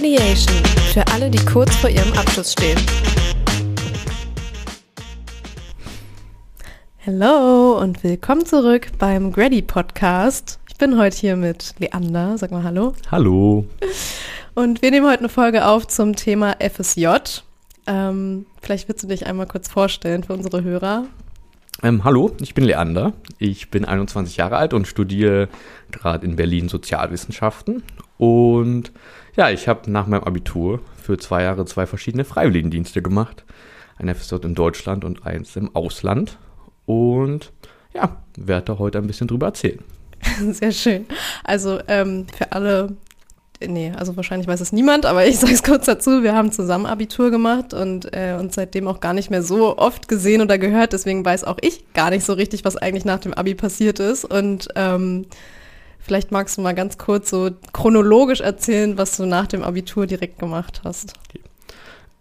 Gradiation für alle, die kurz vor ihrem Abschluss stehen. Hallo und willkommen zurück beim Grady Podcast. Ich bin heute hier mit Leander. Sag mal Hallo. Hallo. Und wir nehmen heute eine Folge auf zum Thema FSJ. Ähm, vielleicht willst du dich einmal kurz vorstellen für unsere Hörer. Ähm, hallo, ich bin Leander. Ich bin 21 Jahre alt und studiere gerade in Berlin Sozialwissenschaften. Und ja, ich habe nach meinem Abitur für zwei Jahre zwei verschiedene Freiwilligendienste gemacht. Ein FSJ in Deutschland und eins im Ausland. Und ja, werde da heute ein bisschen drüber erzählen. Sehr schön. Also ähm, für alle nee, also wahrscheinlich weiß es niemand, aber ich sage es kurz dazu, wir haben zusammen Abitur gemacht und äh, uns seitdem auch gar nicht mehr so oft gesehen oder gehört, deswegen weiß auch ich gar nicht so richtig, was eigentlich nach dem Abi passiert ist und ähm, vielleicht magst du mal ganz kurz so chronologisch erzählen, was du nach dem Abitur direkt gemacht hast. Okay.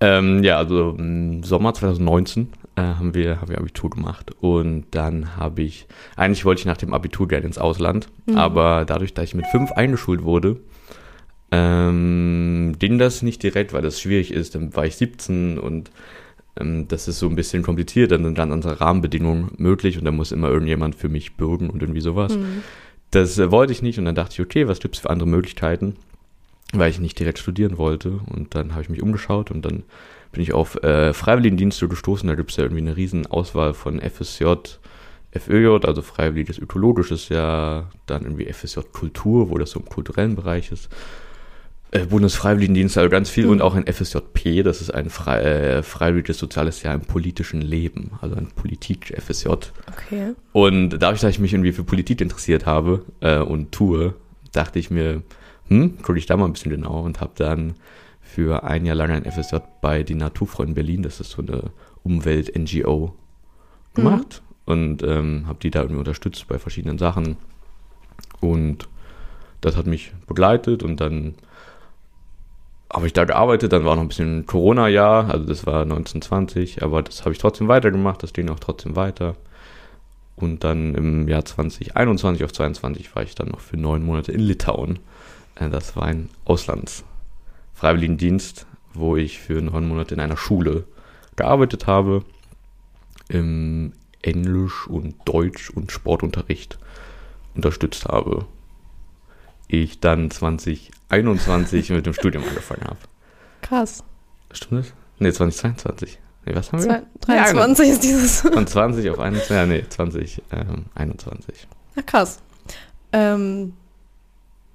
Ähm, ja, also im Sommer 2019 äh, haben, wir, haben wir Abitur gemacht und dann habe ich, eigentlich wollte ich nach dem Abitur gerne ins Ausland, mhm. aber dadurch, dass ich mit fünf eingeschult wurde, ähm, ging das nicht direkt, weil das schwierig ist. Dann war ich 17 und ähm, das ist so ein bisschen kompliziert. Dann sind dann unsere Rahmenbedingungen möglich und da muss immer irgendjemand für mich bürgen und irgendwie sowas. Mhm. Das äh, wollte ich nicht und dann dachte ich, okay, was gibt es für andere Möglichkeiten? Weil ich nicht direkt studieren wollte. Und dann habe ich mich umgeschaut und dann bin ich auf äh, Freiwilligendienste gestoßen. Da gibt es ja irgendwie eine riesen Auswahl von FSJ, FÖJ, also freiwilliges ökologisches Jahr, dann irgendwie FSJ Kultur, wo das so im kulturellen Bereich ist Bundesfreiwilligendienst, also ganz viel mhm. und auch ein FSJP, das ist ein frei, äh, freiwilliges soziales Jahr im politischen Leben, also ein Politik-FSJ. Okay. Und dadurch, dass ich mich irgendwie für Politik interessiert habe äh, und tue, dachte ich mir, hm, gucke ich da mal ein bisschen genau und habe dann für ein Jahr lang ein FSJ bei die Naturfreunden Berlin, das ist so eine Umwelt-NGO, gemacht mhm. und ähm, habe die da irgendwie unterstützt bei verschiedenen Sachen und das hat mich begleitet und dann habe ich da gearbeitet, dann war noch ein bisschen Corona-Jahr, also das war 1920, aber das habe ich trotzdem weitergemacht, das ging auch trotzdem weiter. Und dann im Jahr 2021 auf 22 war ich dann noch für neun Monate in Litauen. Äh, das war ein Auslandsfreiwilligendienst, wo ich für neun Monate in einer Schule gearbeitet habe, im Englisch und Deutsch und Sportunterricht unterstützt habe ich dann 2021 mit dem Studium angefangen habe. Krass. Stimmt das? Nee, 2022. Nee, was haben wir? 23 ja, ist dieses. Von 20 auf 21, ja, nee, 2021. Ähm, ja, krass. Ähm,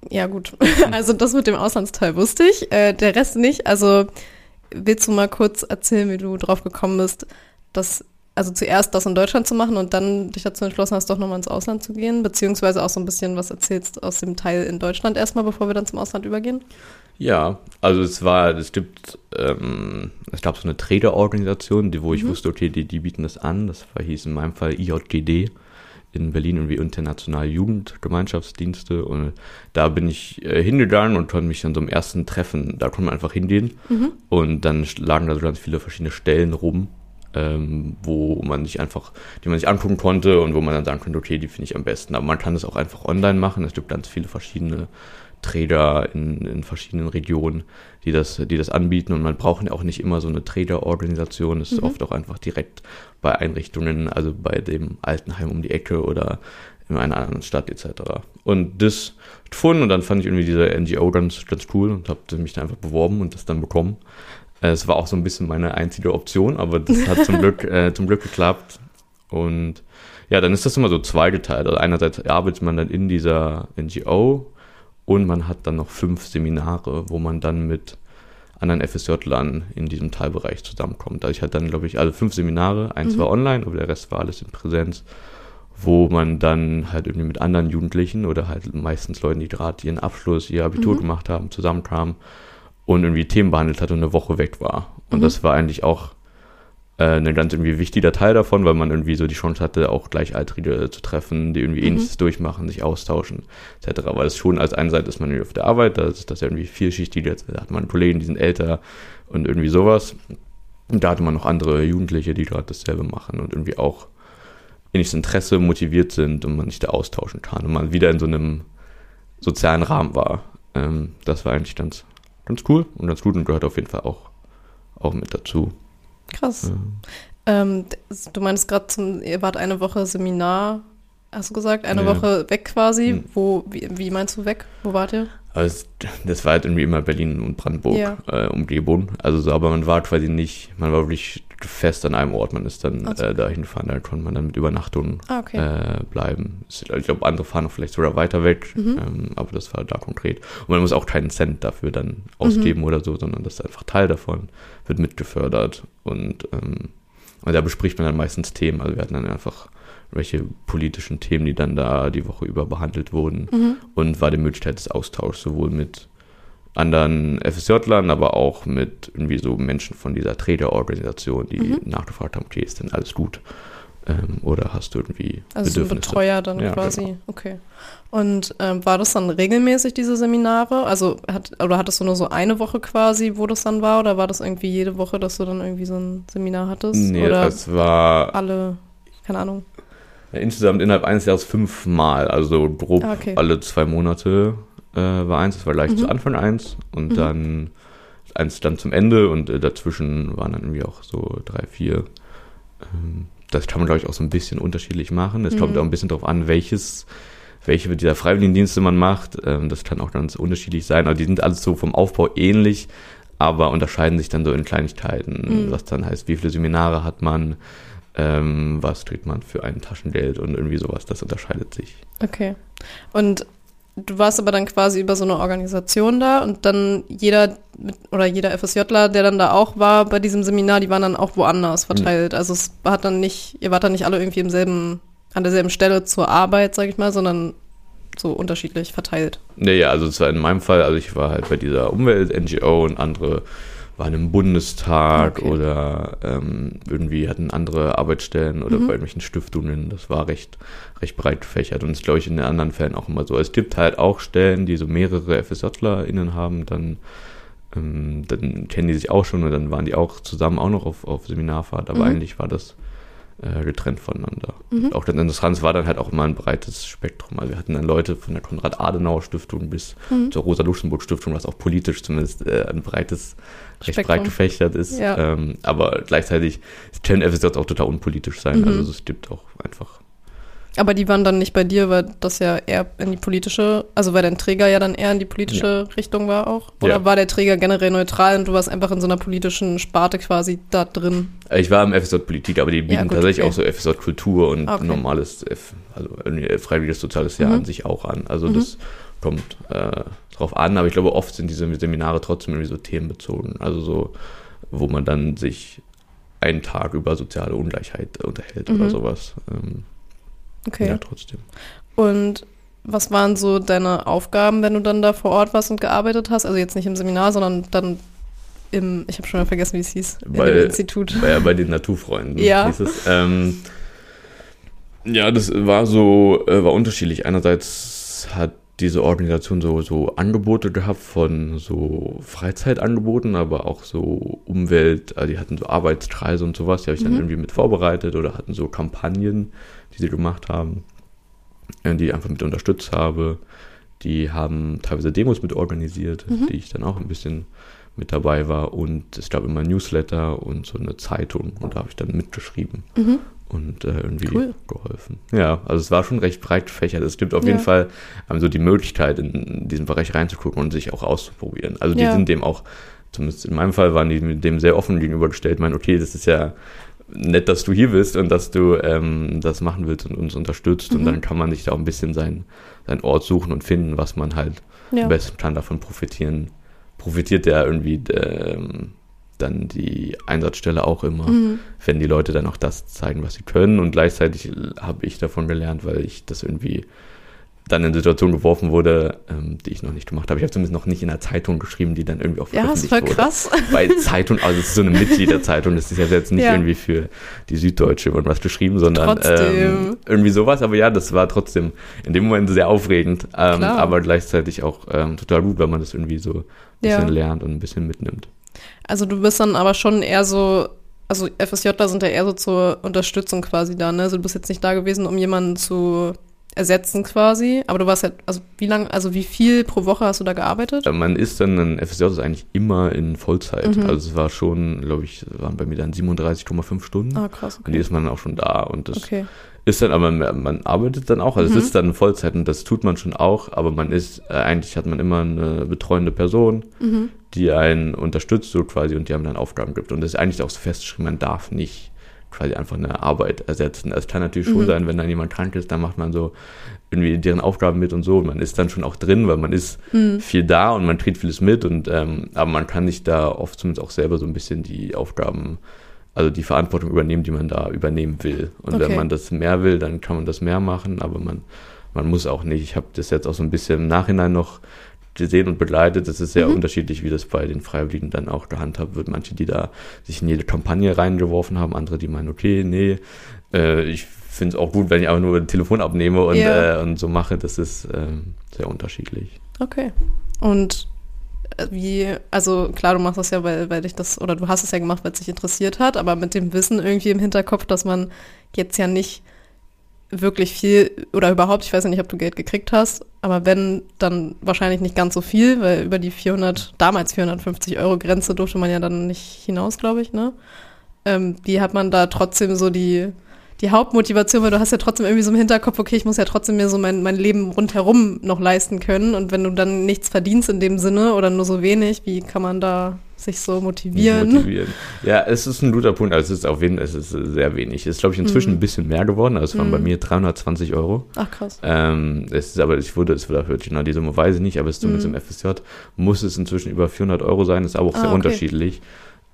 ja, gut. Also das mit dem Auslandsteil wusste ich, äh, der Rest nicht. Also willst du mal kurz erzählen, wie du drauf gekommen bist, dass also zuerst das in Deutschland zu machen und dann dich dazu entschlossen hast, doch nochmal ins Ausland zu gehen, beziehungsweise auch so ein bisschen was erzählst aus dem Teil in Deutschland erstmal, bevor wir dann zum Ausland übergehen? Ja, also es war, es gibt, ähm, es gab so eine Trader-Organisation, die, wo ich mhm. wusste, okay, die, die bieten das an. Das war, hieß in meinem Fall IJGD in Berlin irgendwie internationale Jugendgemeinschaftsdienste und da bin ich äh, hingegangen und konnte mich an so einem ersten Treffen, da konnte man einfach hingehen mhm. und dann lagen da so ganz viele verschiedene Stellen rum ähm, wo man sich einfach, die man sich angucken konnte und wo man dann sagen konnte, okay, die finde ich am besten. Aber man kann das auch einfach online machen. Es gibt ganz viele verschiedene Trader in, in verschiedenen Regionen, die das, die das anbieten und man braucht ja auch nicht immer so eine Trader-Organisation. Es ist mhm. oft auch einfach direkt bei Einrichtungen, also bei dem Altenheim um die Ecke oder in einer anderen Stadt etc. Und das gefunden und dann fand ich irgendwie diese NGO ganz, ganz cool und habe mich da einfach beworben und das dann bekommen. Äh, es war auch so ein bisschen meine einzige Option, aber das hat zum Glück, äh, zum Glück geklappt. Und ja, dann ist das immer so zweigeteilt. Also einerseits arbeitet man dann in dieser NGO und man hat dann noch fünf Seminare, wo man dann mit anderen FSJ-Lern in diesem Teilbereich zusammenkommt. Also ich hatte dann, glaube ich, alle fünf Seminare. Eins mhm. war online, aber der Rest war alles in Präsenz, wo man dann halt irgendwie mit anderen Jugendlichen oder halt meistens Leuten, die gerade ihren Abschluss, ihr Abitur mhm. gemacht haben, zusammenkamen und irgendwie Themen behandelt hat und eine Woche weg war. Und mhm. das war eigentlich auch äh, ein ganz irgendwie wichtiger Teil davon, weil man irgendwie so die Chance hatte, auch Gleichaltrige zu treffen, die irgendwie mhm. ähnliches durchmachen, sich austauschen, etc. Weil es schon als eine Seite ist man irgendwie auf der Arbeit, da ist das ja irgendwie vielschichtig, da hat man Kollegen, die sind älter und irgendwie sowas. Und da hatte man noch andere Jugendliche, die gerade dasselbe machen und irgendwie auch ähnliches Interesse motiviert sind und man sich da austauschen kann und man wieder in so einem sozialen Rahmen war. Ähm, das war eigentlich ganz ganz cool und ganz gut und gehört auf jeden Fall auch, auch mit dazu. Krass. Ja. Ähm, du meinst gerade, ihr wart eine Woche Seminar, hast du gesagt, eine ja. Woche weg quasi. Hm. Wo, wie, wie, meinst du weg? Wo wart ihr? Also das war halt irgendwie immer Berlin und Brandenburg ja. äh, Umgebung. Also so, aber man war quasi nicht, man war wirklich fest an einem Ort. Man ist dann so. äh, dahin gefahren, da konnte man dann mit Übernachtung ah, okay. äh, bleiben. Ich glaube, andere fahren vielleicht sogar weiter weg, mhm. ähm, aber das war da konkret. Und man muss auch keinen Cent dafür dann ausgeben mhm. oder so, sondern das ist einfach Teil davon, wird mitgefördert und, ähm, und da bespricht man dann meistens Themen. Also wir hatten dann einfach welche politischen Themen, die dann da die Woche über behandelt wurden mhm. und war die Möglichkeit des Austauschs sowohl mit anderen FSJ-Lern, aber auch mit irgendwie so Menschen von dieser Trägerorganisation, die mhm. nachgefragt haben, okay, ist denn alles gut? Ähm, oder hast du irgendwie also Bedürfnisse? Also Betreuer dann ja, quasi, genau. okay. Und ähm, war das dann regelmäßig, diese Seminare? Also hat, oder hattest du nur so eine Woche quasi, wo das dann war? Oder war das irgendwie jede Woche, dass du dann irgendwie so ein Seminar hattest? Nee, oder es war... Alle, keine Ahnung. Insgesamt innerhalb eines Jahres fünfmal, also grob ah, okay. alle zwei Monate äh, war eins. Das war gleich mhm. zu Anfang eins und mhm. dann eins dann zum Ende und äh, dazwischen waren dann irgendwie auch so drei, vier. Ähm, das kann man, glaube ich, auch so ein bisschen unterschiedlich machen. Es mhm. kommt auch ein bisschen darauf an, welches welche dieser Freiwilligendienste man macht. Ähm, das kann auch ganz unterschiedlich sein. Also die sind alles so vom Aufbau ähnlich, aber unterscheiden sich dann so in Kleinigkeiten. Mhm. Was dann heißt, wie viele Seminare hat man, ähm, was kriegt man für ein Taschengeld und irgendwie sowas, das unterscheidet sich. Okay. Und du warst aber dann quasi über so eine Organisation da und dann jeder mit, oder jeder FSJler, der dann da auch war bei diesem Seminar, die waren dann auch woanders verteilt. Mhm. Also es hat dann nicht, ihr wart dann nicht alle irgendwie im selben, an derselben Stelle zur Arbeit, sag ich mal, sondern so unterschiedlich verteilt. Nee, ja, also es war in meinem Fall, also ich war halt bei dieser Umwelt-NGO und andere waren im Bundestag okay. oder ähm, irgendwie hatten andere Arbeitsstellen oder mhm. bei irgendwelchen Stiftungen. Das war recht, recht breit gefächert und das glaube ich in den anderen Fällen auch immer so. Es gibt halt auch Stellen, die so mehrere FSJlerInnen haben, dann, ähm, dann kennen die sich auch schon und dann waren die auch zusammen auch noch auf, auf Seminarfahrt, aber mhm. eigentlich war das äh, getrennt voneinander. Mhm. Auch das Interessante war dann halt auch immer ein breites Spektrum. Also wir hatten dann Leute von der Konrad-Adenauer-Stiftung bis mhm. zur Rosa-Luxemburg-Stiftung, was auch politisch zumindest äh, ein breites, recht Spektrum. breit gefächert ist. Ja. Ähm, aber gleichzeitig können FSJ auch total unpolitisch sein. Mhm. Also es gibt auch einfach aber die waren dann nicht bei dir, weil das ja eher in die politische, also weil dein Träger ja dann eher in die politische ja. Richtung war auch? Oder ja. war der Träger generell neutral und du warst einfach in so einer politischen Sparte quasi da drin? Ich war im FSJ Politik, aber die bieten ja, gut, tatsächlich okay. auch so FSJ Kultur und okay. normales, F, also freiwilliges soziales Jahr mhm. an sich auch an. Also mhm. das kommt äh, drauf an, aber ich glaube, oft sind diese Seminare trotzdem irgendwie so themenbezogen. Also so, wo man dann sich einen Tag über soziale Ungleichheit unterhält mhm. oder sowas. Ähm, Okay. Ja, trotzdem. Und was waren so deine Aufgaben, wenn du dann da vor Ort warst und gearbeitet hast? Also jetzt nicht im Seminar, sondern dann im, ich habe schon mal vergessen, wie es hieß, bei, im Institut. Bei, bei den Naturfreunden ja. hieß es. Ähm, ja, das war so, äh, war unterschiedlich. Einerseits hat diese Organisation so, so Angebote gehabt von so Freizeitangeboten, aber auch so Umwelt, also die hatten so Arbeitskreise und sowas, die habe ich mhm. dann irgendwie mit vorbereitet oder hatten so Kampagnen, die sie gemacht haben, äh, die ich einfach mit unterstützt habe. Die haben teilweise Demos mit organisiert, mhm. die ich dann auch ein bisschen mit dabei war. Und es gab immer ein Newsletter und so eine Zeitung und da habe ich dann mitgeschrieben. Mhm und äh, irgendwie cool. geholfen. Ja, also es war schon recht breit gefächert. Es gibt auf ja. jeden Fall ähm, so die Möglichkeit, in diesen Bereich reinzugucken und sich auch auszuprobieren. Also die ja. sind dem auch, zumindest in meinem Fall, waren die dem sehr offen gegenübergestellt. Ich meine, okay, das ist ja nett, dass du hier bist und dass du ähm, das machen willst und uns unterstützt. Mhm. Und dann kann man sich da auch ein bisschen seinen, seinen Ort suchen und finden, was man halt ja. am besten kann davon profitieren. Profitiert der irgendwie ähm, dann die Einsatzstelle auch immer, mhm. wenn die Leute dann auch das zeigen, was sie können. Und gleichzeitig habe ich davon gelernt, weil ich das irgendwie dann in Situationen geworfen wurde, ähm, die ich noch nicht gemacht habe. Ich habe zumindest noch nicht in einer Zeitung geschrieben, die dann irgendwie auch veröffentlicht ja, ist voll krass. Bei Zeitung, also es ist so eine Mitgliederzeitung, das ist ja jetzt nicht ja. irgendwie für die Süddeutsche und was geschrieben, sondern ähm, irgendwie sowas. Aber ja, das war trotzdem in dem Moment sehr aufregend, ähm, aber gleichzeitig auch ähm, total gut, weil man das irgendwie so ein bisschen ja. lernt und ein bisschen mitnimmt. Also du bist dann aber schon eher so, also FSJler sind ja eher so zur Unterstützung quasi da, ne? Also du bist jetzt nicht da gewesen, um jemanden zu ersetzen quasi. Aber du warst ja, also wie lange, also wie viel pro Woche hast du da gearbeitet? Man ist dann, ein FSJ ist eigentlich immer in Vollzeit. Mhm. Also es war schon, glaube ich, waren bei mir dann 37,5 Stunden. Ah, krass. Okay. Und die ist man dann auch schon da. Und das okay. ist dann, aber man, man, arbeitet dann auch, also mhm. es ist dann Vollzeit und das tut man schon auch, aber man ist, äh, eigentlich hat man immer eine betreuende Person, mhm. Die einen unterstützt so quasi und die einem dann Aufgaben gibt. Und das ist eigentlich auch so festgeschrieben, man darf nicht quasi einfach eine Arbeit ersetzen. Es kann natürlich schon mhm. sein, wenn dann jemand krank ist, dann macht man so irgendwie deren Aufgaben mit und so. Und man ist dann schon auch drin, weil man ist mhm. viel da und man kriegt vieles mit. Und ähm, aber man kann sich da oft zumindest auch selber so ein bisschen die Aufgaben, also die Verantwortung übernehmen, die man da übernehmen will. Und okay. wenn man das mehr will, dann kann man das mehr machen, aber man, man muss auch nicht. Ich habe das jetzt auch so ein bisschen im Nachhinein noch gesehen und begleitet. Es ist sehr mhm. unterschiedlich, wie das bei den Freiwilligen dann auch gehandhabt wird. Manche, die da sich in jede Kampagne reingeworfen haben, andere, die meinen, okay, nee, äh, ich finde es auch gut, wenn ich einfach nur ein Telefon abnehme und, ja. äh, und so mache. Das ist äh, sehr unterschiedlich. Okay. Und äh, wie, also klar, du machst das ja, weil, weil dich das, oder du hast es ja gemacht, weil es dich interessiert hat, aber mit dem Wissen irgendwie im Hinterkopf, dass man jetzt ja nicht wirklich viel oder überhaupt, ich weiß ja nicht, ob du Geld gekriegt hast, aber wenn, dann wahrscheinlich nicht ganz so viel, weil über die 400, damals 450 Euro Grenze durfte man ja dann nicht hinaus, glaube ich, ne? Ähm, wie hat man da trotzdem so die, die Hauptmotivation, weil du hast ja trotzdem irgendwie so im Hinterkopf, okay, ich muss ja trotzdem mir so mein, mein Leben rundherum noch leisten können und wenn du dann nichts verdienst in dem Sinne oder nur so wenig, wie kann man da sich so motivieren. motivieren. Ja, es ist ein guter Punkt. Also es ist auf jeden Fall, es ist sehr wenig. Es ist, glaube ich, inzwischen mhm. ein bisschen mehr geworden. Also es waren mhm. bei mir 320 Euro. Ach krass. Ähm, es ist aber, ich wurde, es wird hört genau die Summe weiß ich nicht, aber es ist zumindest mhm. im FSJ muss es inzwischen über 400 Euro sein. Ist aber auch ah, sehr okay. unterschiedlich.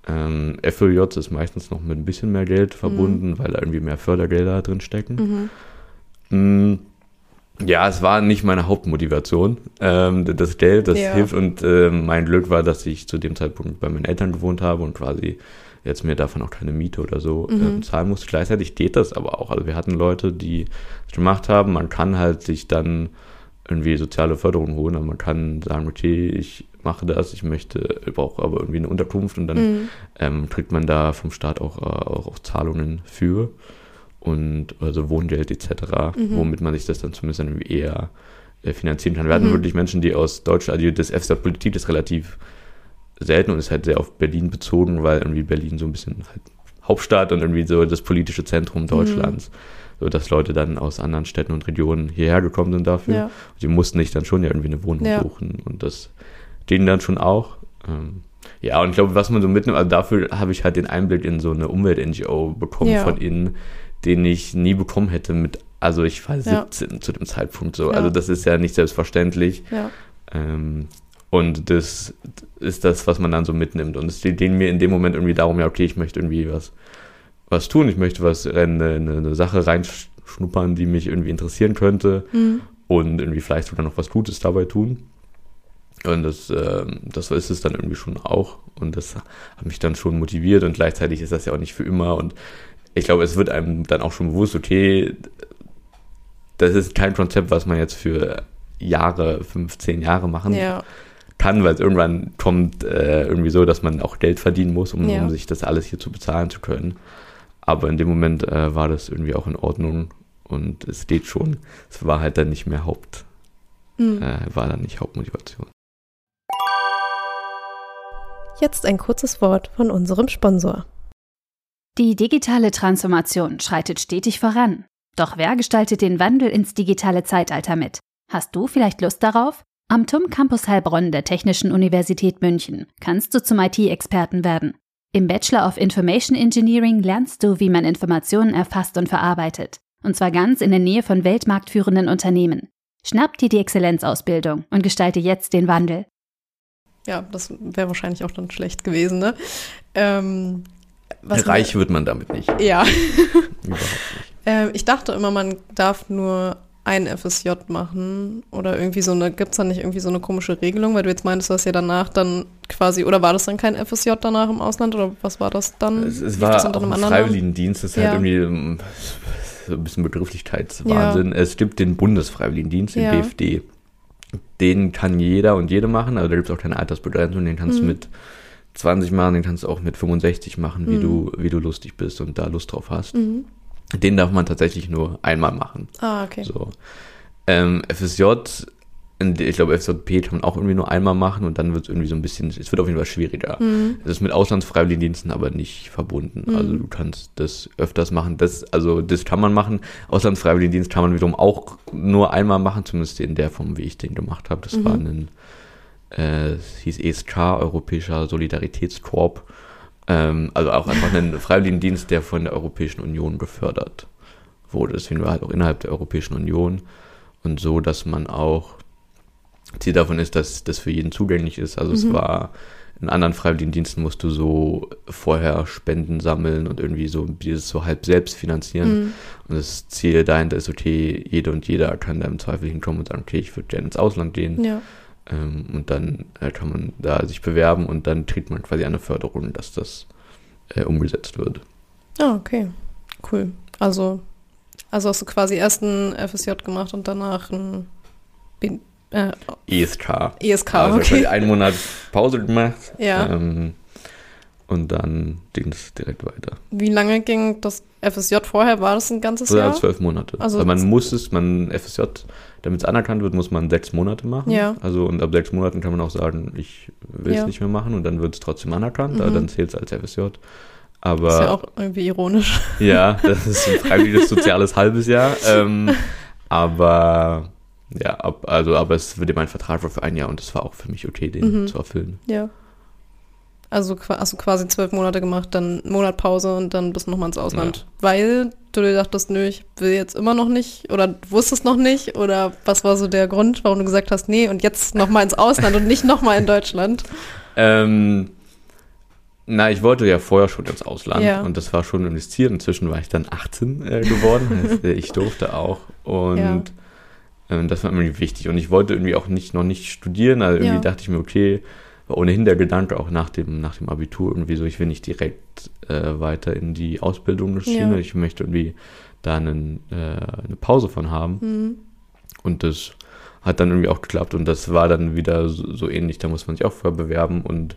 Ähm, FLJ ist meistens noch mit ein bisschen mehr Geld verbunden, mhm. weil da irgendwie mehr Fördergelder drin stecken. Mhm. Ja, es war nicht meine Hauptmotivation. Ähm, das Geld, das ja. hilft und äh, mein Glück war, dass ich zu dem Zeitpunkt bei meinen Eltern gewohnt habe und quasi jetzt mir davon auch keine Miete oder so mhm. ähm, zahlen musste. Gleichzeitig geht das aber auch. Also wir hatten Leute, die es gemacht haben. Man kann halt sich dann irgendwie soziale Förderung holen, aber man kann sagen, okay, ich mache das, ich möchte, ich brauche aber irgendwie eine Unterkunft und dann mhm. ähm, kriegt man da vom Staat auch, äh, auch, auch Zahlungen für und also Wohngeld etc., mhm. womit man sich das dann zumindest dann eher äh, finanzieren kann. Wir hatten mhm. wirklich Menschen, die aus Deutschland, also das FSA Politik ist relativ selten und ist halt sehr auf Berlin bezogen, weil irgendwie Berlin so ein bisschen halt Hauptstadt und irgendwie so das politische Zentrum Deutschlands. Mhm. So dass Leute dann aus anderen Städten und Regionen hierher gekommen sind dafür. Ja. Die mussten sich dann schon ja irgendwie eine Wohnung ja. suchen. Und das denen dann schon auch. Ähm, ja, und ich glaube, was man so mitnimmt, also dafür habe ich halt den Einblick in so eine Umwelt-NGO bekommen ja. von ihnen, den ich nie bekommen hätte mit, also ich war 17 ja. zu dem Zeitpunkt so. Ja. Also das ist ja nicht selbstverständlich. Ja. Ähm, und das ist das, was man dann so mitnimmt. Und es geht mir in dem Moment irgendwie darum, ja, okay, ich möchte irgendwie was, was tun, ich möchte was, eine, eine Sache reinschnuppern, die mich irgendwie interessieren könnte mhm. und irgendwie vielleicht sogar noch was Gutes dabei tun. Und das, äh, das ist es dann irgendwie schon auch. Und das hat mich dann schon motiviert und gleichzeitig ist das ja auch nicht für immer. Und ich glaube, es wird einem dann auch schon bewusst, okay, das ist kein Konzept, was man jetzt für Jahre, 15 Jahre machen ja. kann, weil es irgendwann kommt äh, irgendwie so, dass man auch Geld verdienen muss, um, ja. um, sich das alles hier zu bezahlen zu können. Aber in dem Moment äh, war das irgendwie auch in Ordnung und es geht schon. Es war halt dann nicht mehr Haupt, mhm. äh, war dann nicht Hauptmotivation. Jetzt ein kurzes Wort von unserem Sponsor. Die digitale Transformation schreitet stetig voran. Doch wer gestaltet den Wandel ins digitale Zeitalter mit? Hast du vielleicht Lust darauf? Am TUM Campus Heilbronn der Technischen Universität München kannst du zum IT-Experten werden. Im Bachelor of Information Engineering lernst du, wie man Informationen erfasst und verarbeitet. Und zwar ganz in der Nähe von weltmarktführenden Unternehmen. Schnapp dir die Exzellenzausbildung und gestalte jetzt den Wandel. Ja, das wäre wahrscheinlich auch dann schlecht gewesen, ne? Ähm, Reich wird man damit nicht. Ja. Überhaupt nicht. Ähm, ich dachte immer, man darf nur ein FSJ machen oder irgendwie so eine, gibt es da nicht irgendwie so eine komische Regelung, weil du jetzt meintest, du hast ja danach dann quasi, oder war das dann kein FSJ danach im Ausland oder was war das dann? Es, es war auch ein Freiwilligendienst, das ist halt ja. halt irgendwie so ein bisschen Begrifflichkeitswahnsinn. Ja. Es gibt den Bundesfreiwilligendienst, den ja. BFD. Den kann jeder und jede machen, also da gibt es auch keine Altersbegrenzung, den kannst mhm. du mit 20 machen, den kannst du auch mit 65 machen, wie, mhm. du, wie du lustig bist und da Lust drauf hast. Mhm. Den darf man tatsächlich nur einmal machen. Ah, okay. So. Ähm, FSJ, ich glaube, FSJP kann man auch irgendwie nur einmal machen und dann wird es irgendwie so ein bisschen, es wird auf jeden Fall schwieriger. Mhm. Es ist mit Auslandsfreiwilligendiensten aber nicht verbunden. Also du kannst das öfters machen. Das, also das kann man machen. Auslandsfreiwilligendienst kann man wiederum auch nur einmal machen, zumindest in der Form, wie ich den gemacht habe. Das war ein, äh, es hieß ESK, Europäischer Solidaritätskorps. Ähm, also auch einfach ein Freiwilligendienst, der von der Europäischen Union gefördert wurde. Deswegen war halt auch innerhalb der Europäischen Union und so, dass man auch Ziel davon ist, dass das für jeden zugänglich ist. Also es war in anderen Freiwilligendiensten musst du so vorher Spenden sammeln und irgendwie so dieses so halb selbst finanzieren. Und das Ziel dahinter ist, okay, jede und jeder kann da im Zweifel hinkommen und sagen, okay, ich würde gerne ins Ausland gehen. Ja. Ähm, und dann äh, kann man da sich bewerben und dann kriegt man quasi eine Förderung, dass das äh, umgesetzt wird. Ah, okay. Cool. Also, also hast du quasi erst ein FSJ gemacht und danach ein B äh, ESK. ESK, also okay. einen Monat Pause gemacht. Ja. Ähm, und dann ging es direkt weiter. Wie lange ging das FSJ vorher? War das ein ganzes Oder Jahr? zwölf Monate. Also- Also man muss es, man FSJ, damit es anerkannt wird, muss man sechs Monate machen. Ja. Also und ab sechs Monaten kann man auch sagen, ich will es Ja. nicht mehr machen und dann wird es trotzdem anerkannt, Mhm. aber dann zählt es als FSJ. ist Aber ja ja, auch irgendwie ironisch. das ist ein freiwilliges soziales halbes Jahr. Ähm, aber ja, ab, also aber es wird mein Vertrag war für ein Jahr und es war auch für mich okay, den Mhm. zu erfüllen. Ja. Also hast du quasi zwölf Monate gemacht, dann Monat Pause und dann bist du nochmal ins Ausland. Weil du dir dachtest, nö, ich will jetzt immer noch nicht oder wusstest noch nicht oder was war so der Grund, warum du gesagt hast, nee, und jetzt nochmal ins Ausland und nicht nochmal in Deutschland? Ähm, na, ich wollte ja vorher schon ins Ausland Ja. und das war schon ein Ziel. Inzwischen war ich dann 18 äh, geworden, heißt, äh, ich durfte auch und Ja. ähm, das war irgendwie wichtig und ich wollte irgendwie auch nicht noch nicht studieren, also irgendwie Ja. dachte ich mir, okay, war ohnehin der Gedanke auch nach dem nach dem Abitur irgendwie so, ich will nicht direkt äh, weiter in die Ausbildungsschiene, Ja. ich möchte irgendwie da einen, äh, eine Pause von haben Mhm. und das hat dann irgendwie auch geklappt und das war dann wieder so, so ähnlich, da muss man sich auch vorher bewerben und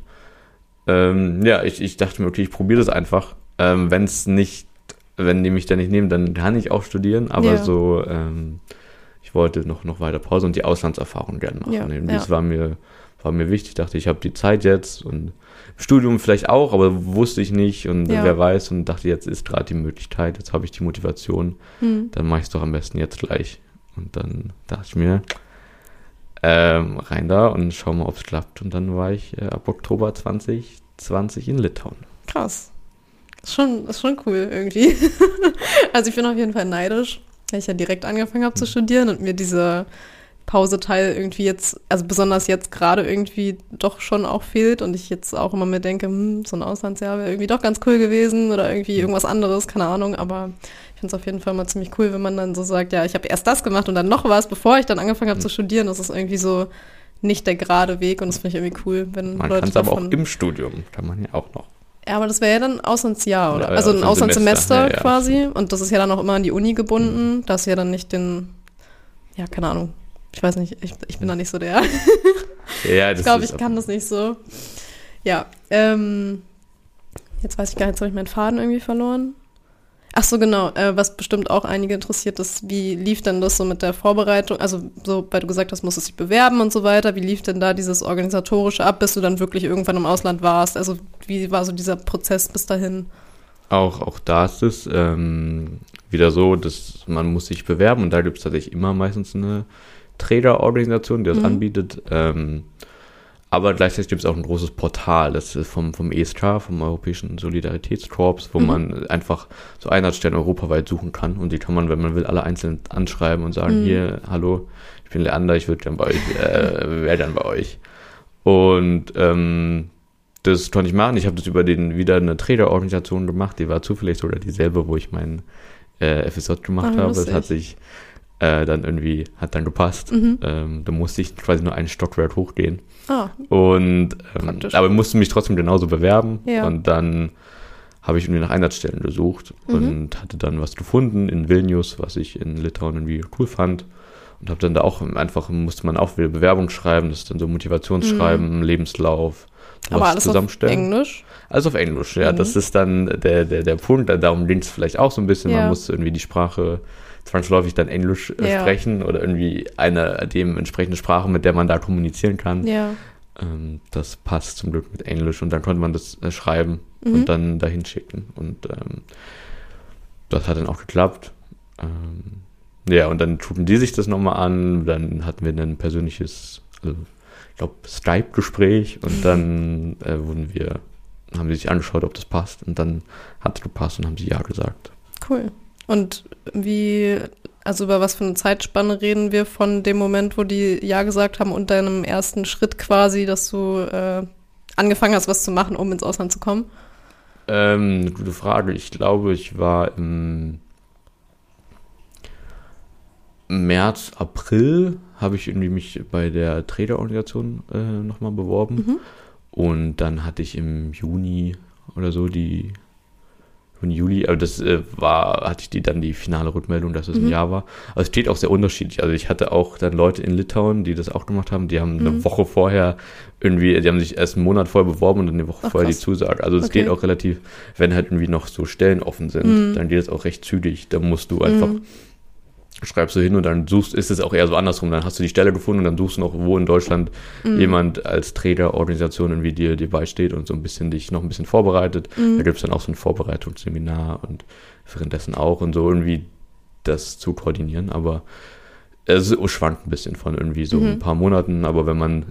ähm, ja, ich, ich dachte mir, okay, ich probiere das einfach. Ähm, wenn es nicht, wenn die mich da nicht nehmen, dann kann ich auch studieren, aber Ja. so, ähm, ich wollte noch, noch weiter Pause und die Auslandserfahrung gerne machen. Ja. Das war mir, war mir wichtig, ich dachte, ich habe die Zeit jetzt und Studium vielleicht auch, aber wusste ich nicht und Ja. wer weiß und dachte, jetzt ist gerade die Möglichkeit, jetzt habe ich die Motivation Mhm. dann mache ich es doch am besten jetzt gleich. Und dann dachte ich mir, ähm, rein da und schau mal, ob es klappt. Und dann war ich äh, ab Oktober 2020 in Litauen. Krass. Ist schon, ist schon cool irgendwie. also ich bin auf jeden Fall neidisch, weil ich ja direkt angefangen habe zu studieren und mir dieser Pauseteil irgendwie jetzt, also besonders jetzt gerade irgendwie doch schon auch fehlt und ich jetzt auch immer mir denke, hm, so ein Auslandsjahr wäre irgendwie doch ganz cool gewesen oder irgendwie irgendwas anderes, keine Ahnung, aber ich finde es auf jeden Fall mal ziemlich cool, wenn man dann so sagt, ja, ich habe erst das gemacht und dann noch was, bevor ich dann angefangen habe zu studieren. Das ist irgendwie so nicht der gerade Weg und das finde ich irgendwie cool, wenn Man Leute kann es aber auch im Studium, kann man ja auch noch. ja, aber das wäre ja dann Auslandsjahr, oder? Ja, ja, also ein Auslandssemester, Auslandssemester ja, ja, quasi. Und das ist ja dann auch immer an die Uni gebunden. Da ist ja dann nicht den, ja, keine Ahnung. Ich weiß nicht, ich, ich bin da nicht so der. Ja, das Ich glaube, ich kann das nicht so. Ja, ähm, jetzt weiß ich gar nicht, jetzt habe ich meinen Faden irgendwie verloren. Ach so, genau. Äh, was bestimmt auch einige interessiert ist, wie lief denn das so mit der Vorbereitung? Also, so, weil du gesagt hast, musstest dich bewerben und so weiter. Wie lief denn da dieses organisatorische ab, bis du dann wirklich irgendwann im Ausland warst? Also, wie war so dieser Prozess bis dahin? Auch, auch da ist es ähm, wieder so, dass man muss sich bewerben und da gibt es tatsächlich immer meistens eine Trägerorganisation, die das Mhm. anbietet. Ähm, aber gleichzeitig gibt es auch ein großes Portal, das ist vom, vom ESK, vom Europäischen Solidaritätskorps, wo Mhm. man einfach so Einheitsstellen europaweit suchen kann und die kann man, wenn man will, alle einzeln anschreiben und sagen, Mhm. hier, hallo, ich bin Leander, ich würde gern bei euch, äh, wäre dann bei euch. Und ähm, das konnte ich machen. Ich habe das über den wieder eine Trägerorganisation gemacht, die war zufällig sogar dieselbe, wo ich meinen äh, FSJ gemacht Ah, habe. Das hat sich äh, dann irgendwie, hat dann gepasst. Mhm. Ähm, da musste ich quasi nur einen Stockwerk hochgehen. Ah, Und ähm, aber musste mich trotzdem genauso bewerben. Ja. Und dann habe ich irgendwie nach Einsatzstellen gesucht Mhm. und hatte dann was gefunden in Vilnius, was ich in Litauen irgendwie cool fand. Und habe dann da auch einfach, musste man auch wieder Bewerbung schreiben, das ist dann so Motivationsschreiben, Lebenslauf, Mhm. aber was alles auf Englisch? Also auf Englisch, ja. Mhm. Das ist dann der, der, der Punkt, darum ging es vielleicht auch so ein bisschen. Ja. Man muss irgendwie die Sprache zwangsläufig dann Englisch äh, Ja. sprechen oder irgendwie eine dem entsprechende Sprache, mit der man da kommunizieren kann. Ja. Ähm, das passt zum Glück mit Englisch und dann konnte man das äh, schreiben Mhm. und dann dahin schicken. Und ähm, das hat dann auch geklappt. Ähm, ja, und dann tuten die sich das nochmal an, dann hatten wir ein persönliches, also ich glaube, Skype-Gespräch und dann äh, wurden wir, haben sie sich angeschaut, ob das passt und dann hat es gepasst und haben sie ja gesagt. Cool. Und wie, also über was für eine Zeitspanne reden wir von dem Moment, wo die Ja gesagt haben und deinem ersten Schritt quasi, dass du äh, angefangen hast, was zu machen, um ins Ausland zu kommen? Ähm, eine gute Frage. Ich glaube, ich war im März, April habe ich irgendwie mich bei der Traderorganisation äh, nochmal beworben. Mhm. Und dann hatte ich im Juni oder so die Juni, Juli, aber das äh, war, hatte ich die dann die finale Rückmeldung, dass es Mhm. ein Jahr war. Aber es steht auch sehr unterschiedlich. Also ich hatte auch dann Leute in Litauen, die das auch gemacht haben, die haben eine Mhm. Woche vorher irgendwie, die haben sich erst einen Monat vorher beworben und dann eine Woche Ach, vorher die krass. Zusage. Also es Okay. geht auch relativ, wenn halt irgendwie noch so Stellen offen sind, Mhm. dann geht es auch recht zügig. Da musst du einfach Mhm. Schreibst du hin und dann suchst, ist es auch eher so andersrum. Dann hast du die Stelle gefunden und dann suchst du noch, wo in Deutschland Mhm. jemand als Trader-Organisation irgendwie dir, dir beisteht und so ein bisschen dich noch ein bisschen vorbereitet. Mhm. Da gibt es dann auch so ein Vorbereitungsseminar und währenddessen auch und so irgendwie das zu koordinieren. Aber es schwankt ein bisschen von irgendwie so Mhm. ein paar Monaten. Aber wenn man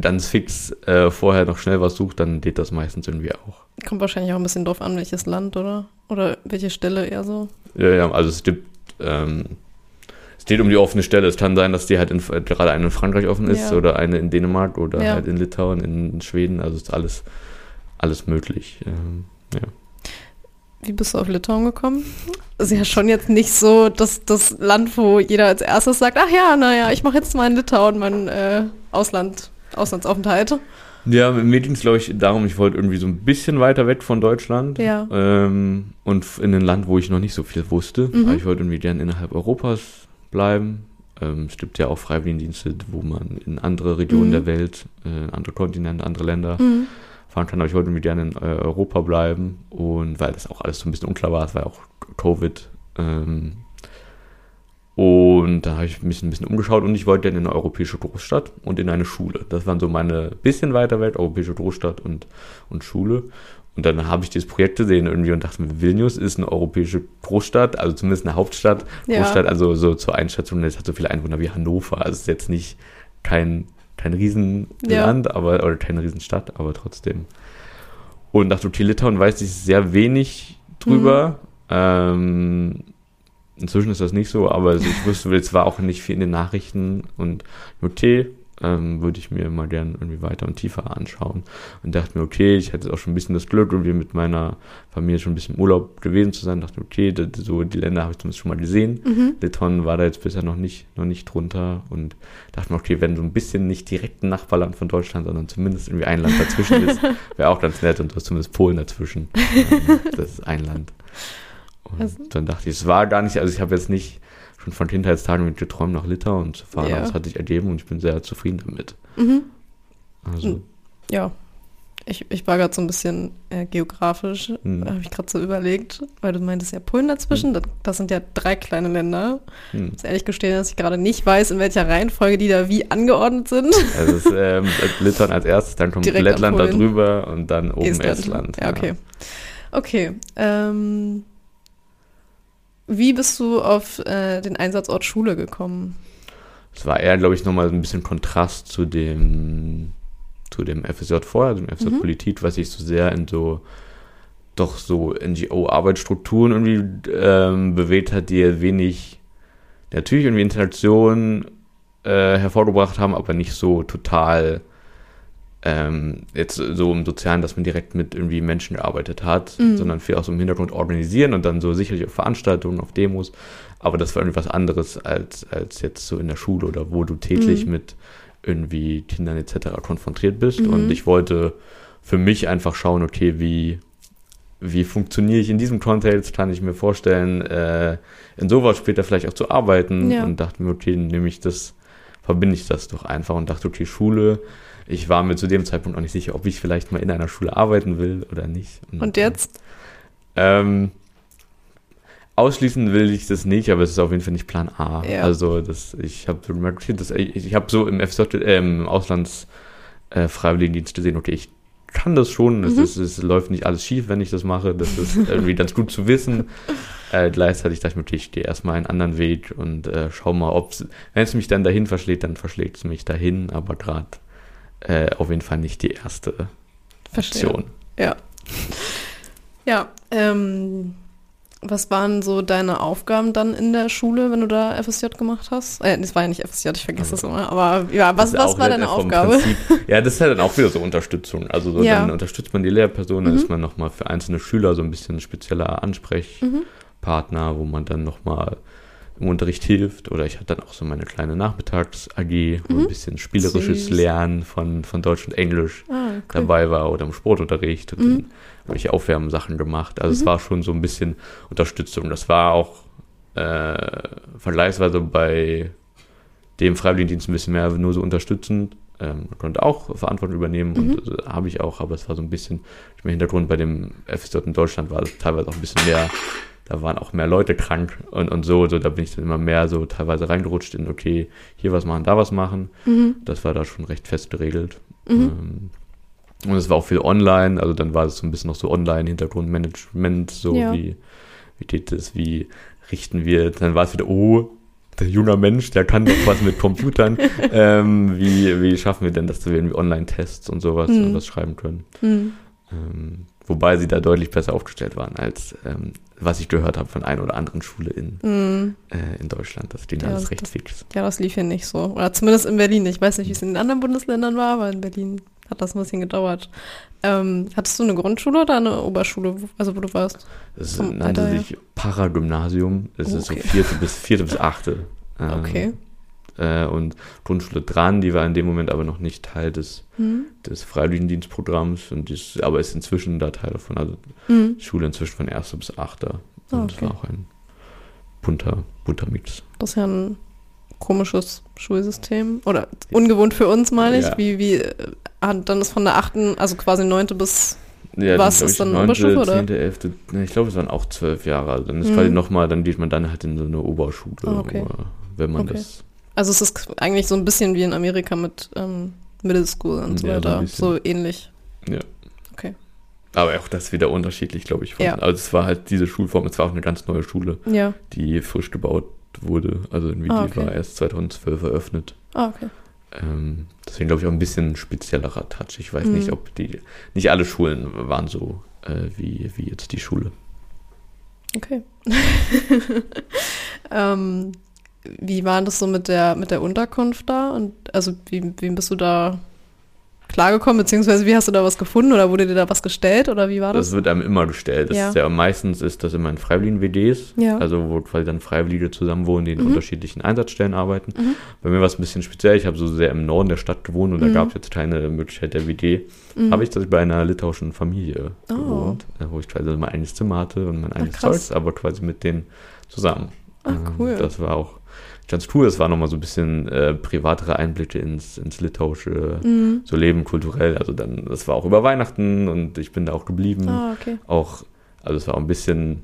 ganz fix äh, vorher noch schnell was sucht, dann geht das meistens irgendwie auch. Kommt wahrscheinlich auch ein bisschen drauf an, welches Land oder oder welche Stelle eher so. Ja, ja, also es gibt, ähm, es geht um die offene Stelle. Es kann sein, dass die halt in, gerade eine in Frankreich offen ist Ja. oder eine in Dänemark oder Ja. halt in Litauen, in Schweden. Also ist alles, alles möglich. Ähm, ja. Wie bist du auf Litauen gekommen? Ist ja schon jetzt nicht so das, das Land, wo jeder als erstes sagt, ach ja, naja, ich mache jetzt mal in Litauen meinen äh, Ausland, Auslandsaufenthalt. Ja, mir ging es, glaube ich, darum, ich wollte irgendwie so ein bisschen weiter weg von Deutschland. Ja. Ähm, und in ein Land, wo ich noch nicht so viel wusste. Mhm. Aber ich wollte irgendwie gerne innerhalb Europas bleiben. Ähm, es gibt ja auch Freiwilligendienste, wo man in andere Regionen Mhm. der Welt, äh, andere Kontinente, andere Länder Mhm. fahren kann. Aber ich wollte irgendwie gerne in äh, Europa bleiben. Und weil das auch alles so ein bisschen unklar war, es war ja auch Covid. Ähm, und da habe ich mich ein bisschen umgeschaut und ich wollte dann in eine europäische Großstadt und in eine Schule. Das waren so meine bisschen weiter weg, europäische Großstadt und, und Schule. Und dann habe ich dieses Projekt gesehen irgendwie und dachte mir, Vilnius ist eine europäische Großstadt, also zumindest eine Hauptstadt. Ja. Großstadt, also so zur Einschätzung, es hat so viele Einwohner wie Hannover. Also es ist jetzt nicht kein, kein Riesenland, aber, oder keine Riesenstadt, aber trotzdem. Und nach okay, Litauen weiß ich sehr wenig drüber. Ähm, inzwischen ist das nicht so, aber ich wusste, es war auch nicht viel in den Nachrichten und okay, ähm, würde ich mir mal gern irgendwie weiter und tiefer anschauen. Und dachte mir, okay, ich hätte auch schon ein bisschen das Glück, irgendwie mit meiner Familie schon ein bisschen im Urlaub gewesen zu sein. Dachte mir, okay, das, so die Länder habe ich zumindest schon mal gesehen. Mhm. Litauen war da jetzt bisher noch nicht, noch nicht drunter und dachte mir, okay, wenn so ein bisschen nicht direkt ein Nachbarland von Deutschland, sondern zumindest irgendwie ein Land dazwischen ist, wäre auch ganz nett und du hast zumindest Polen dazwischen. Das ist ein Land. Und dann dachte ich, es war gar nicht, also ich habe jetzt nicht schon von Kindheitstagen mit geträumt, nach Litauen zu fahren, Ja. aber es hat sich ergeben und ich bin sehr zufrieden damit. Mhm. Also, Mhm. Ja. Ich, ich war gerade so ein bisschen äh, geografisch, Mhm. habe ich gerade so überlegt, weil du meintest ja Polen dazwischen, das, das sind ja drei kleine Länder. hm. Ich muss ehrlich gestehen, dass ich gerade nicht weiß, in welcher Reihenfolge die da wie angeordnet sind. Also es ist ähm, Litauen als erstes, dann kommt Direkt Lettland da Polen. drüber und dann oben Estland. Ja, okay. Okay. Ähm, wie bist du auf äh, den Einsatzort Schule gekommen? Es war eher, glaube ich, nochmal ein bisschen Kontrast zu dem, zu dem FSJ vorher, dem FSJ Mhm. Politik, was sich so sehr in so doch so NGO-Arbeitsstrukturen irgendwie ähm, bewegt hat, die ja wenig natürlich irgendwie Interaktion äh, hervorgebracht haben, aber nicht so total ähm, jetzt so im Sozialen, dass man direkt mit irgendwie Menschen gearbeitet hat, Mhm. sondern viel auch so im Hintergrund organisieren und dann so sicherlich auf Veranstaltungen, auf Demos. Aber das war irgendwie was anderes als, als jetzt so in der Schule oder wo du täglich Mhm. mit irgendwie Kindern etc. konfrontiert bist. Mhm. Und ich wollte für mich einfach schauen, okay, wie, wie funktioniere ich in diesem Kontext? Kann ich mir vorstellen, äh, in sowas später vielleicht auch zu arbeiten? Ja. Und dachte mir, okay, nehme ich das, verbinde ich das doch einfach und dachte, okay, Schule ich war mir zu dem Zeitpunkt auch nicht sicher, ob ich vielleicht mal in einer Schule arbeiten will oder nicht. Und jetzt? Ähm, ausschließen will ich das nicht, aber es ist auf jeden Fall nicht Plan A. Ja. Also das, ich habe dass ich, ich habe so im FSJ, äh, im Auslands äh, Freiwilligendienst gesehen, okay, ich kann das schon, es, Mhm. ist, es läuft nicht alles schief, wenn ich das mache, das ist irgendwie ganz gut zu wissen. Äh, gleichzeitig dachte ich mir, okay, ich gehe erstmal einen anderen Weg und äh, schau mal, ob wenn es mich dann dahin verschlägt, dann verschlägt es mich dahin, aber gerade äh, auf jeden Fall nicht die erste Verstehe. Option. Ja. Ja, ähm, was waren so deine Aufgaben dann in der Schule, wenn du da FSJ gemacht hast? Äh, das war ja nicht FSJ, ich vergesse das immer, aber ja, was, was war deine Aufgabe? Prinzip. Ja, das ist ja dann auch wieder so Unterstützung. Also so, Ja. dann unterstützt man die Lehrperson, dann Mhm. ist man nochmal für einzelne Schüler so ein bisschen ein spezieller Ansprechpartner, wo man dann nochmal im Unterricht hilft. Oder ich hatte dann auch so meine kleine Nachmittags-AG, wo ein bisschen spielerisches Süß. Lernen von, von Deutsch und Englisch Ah, cool. dabei war oder im Sportunterricht und Mhm. dann habe ich Aufwärmsachen gemacht. Also es war schon so ein bisschen Unterstützung. Das war auch äh, vergleichsweise bei dem Freiwilligendienst ein bisschen mehr nur so unterstützend. Ähm, man konnte auch Verantwortung übernehmen und äh, habe ich auch, aber es war so ein bisschen, im Hintergrund bei dem FSJ in Deutschland war es teilweise auch ein bisschen mehr, da waren auch mehr Leute krank und, und so, so, da bin ich dann immer mehr so teilweise reingerutscht in, okay, hier was machen, da was machen. Mhm. Das war da schon recht fest geregelt. Mhm. Ähm, und es war auch viel online, also dann war es so ein bisschen noch so Online-Hintergrundmanagement, so Ja. wie, wie geht es, wie richten wir, dann war es wieder, oh, der junger Mensch, der kann doch was mit Computern. ähm, wie, wie schaffen wir denn, dass wir irgendwie Online-Tests und sowas Mhm. und was schreiben können? Mhm. Ähm, wobei sie da deutlich besser aufgestellt waren, als ähm, was ich gehört habe von einer oder anderen Schule in, Mhm. äh, in Deutschland. Das ging Ja, alles recht das- fix. Ja, das lief hier nicht so. Oder zumindest in Berlin. Ich weiß nicht, wie es in den anderen Bundesländern war, aber in Berlin hat das ein bisschen gedauert. Ähm, hattest du eine Grundschule oder eine Oberschule, wo- also wo du warst? Es nannte sich Paragymnasium. Es Oh, ist okay. so vierte bis, vierte bis achte. Ähm, Okay. Äh, und Grundschule dran, die war in dem Moment aber noch nicht Teil des, Mhm. des Freiwilligendienstprogramms, und ist, aber ist inzwischen da Teil davon. Also Mhm. Schule inzwischen von erster bis achter. Ah, Und es okay. war auch ein bunter, bunter Mix. Das ist ja ein komisches Schulsystem. Oder ungewohnt für uns, meine ich. Ja. Wie, wie, äh, dann ist von der achten, also quasi neunte bis. Ja, Was ist dann neunte, Oberstufe, oder? zehnte, elfte, ne, ich glaube, es waren auch zwölf Jahre. Also dann ist Mhm. quasi nochmal, dann geht man dann halt in so eine Oberschule, Ah, okay. wenn man Okay. das Also es ist eigentlich so ein bisschen wie in Amerika mit ähm, Middle School und so Ja, weiter. So ähnlich. Aber auch das wieder unterschiedlich, glaube ich. Ja. Also es war halt diese Schulform, es war auch eine ganz neue Schule, Ja. die frisch gebaut wurde. Also irgendwie Ah, die okay. war erst 2012 eröffnet. Ah, okay. Ähm, deswegen glaube ich auch ein bisschen speziellerer Touch. Ich weiß Mhm. nicht, ob die, nicht alle Schulen waren so äh, wie, wie jetzt die Schule. Okay. ähm, wie war das so mit der, mit der Unterkunft da? Und also wie, wie bist du da klargekommen, beziehungsweise wie hast du da was gefunden oder wurde dir da was gestellt oder wie war das? Das wird einem immer gestellt. Das Ja. ist ja meistens ist das immer in Freiwilligen-WDs, Ja. also wo quasi dann Freiwillige zusammen wohnen, die in Mhm. unterschiedlichen Einsatzstellen arbeiten. Mhm. Bei mir war es ein bisschen speziell. Ich habe so sehr im Norden der Stadt gewohnt und da Mhm. gab es jetzt keine Möglichkeit der WD. Mhm. Habe ich das bei einer litauischen Familie Oh. gewohnt, äh, wo ich quasi mein eigenes Zimmer hatte und mein eigenes. Zeugs, aber quasi mit denen zusammen. Ah, Ähm, cool. Das war auch ganz cool. Es war nochmal so ein bisschen äh, privatere Einblicke ins, ins litauische Mhm. so Leben kulturell. Also dann, das war auch über Weihnachten und ich bin da auch geblieben. Ah, okay. Auch, also es war auch ein bisschen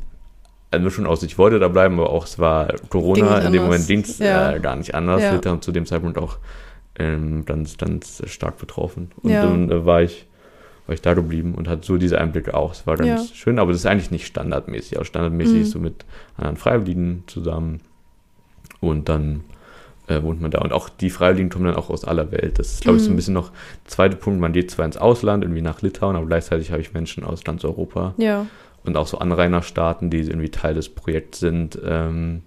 eine Mischung aus, ich wollte da bleiben, aber auch es war Corona, in dem. Moment ging es Ja. äh, gar nicht anders. Ja. Litauen zu dem Zeitpunkt auch ähm, ganz, ganz stark betroffen. Und Ja. dann äh, war ich war ich da geblieben und hatte so diese Einblicke auch. Es war ganz Ja. schön, aber das ist eigentlich nicht standardmäßig. Also standardmäßig Mhm. so mit anderen Freiwilligen zusammen und dann äh, wohnt man da. Und auch die Freiwilligen kommen dann auch aus aller Welt. Das ist, glaube ich, so ein Mhm. bisschen noch der zweite Punkt. Man geht zwar ins Ausland, irgendwie nach Litauen, aber gleichzeitig habe ich Menschen aus ganz Europa Ja. und auch so Anrainerstaaten, die irgendwie Teil des Projekts sind, ähm,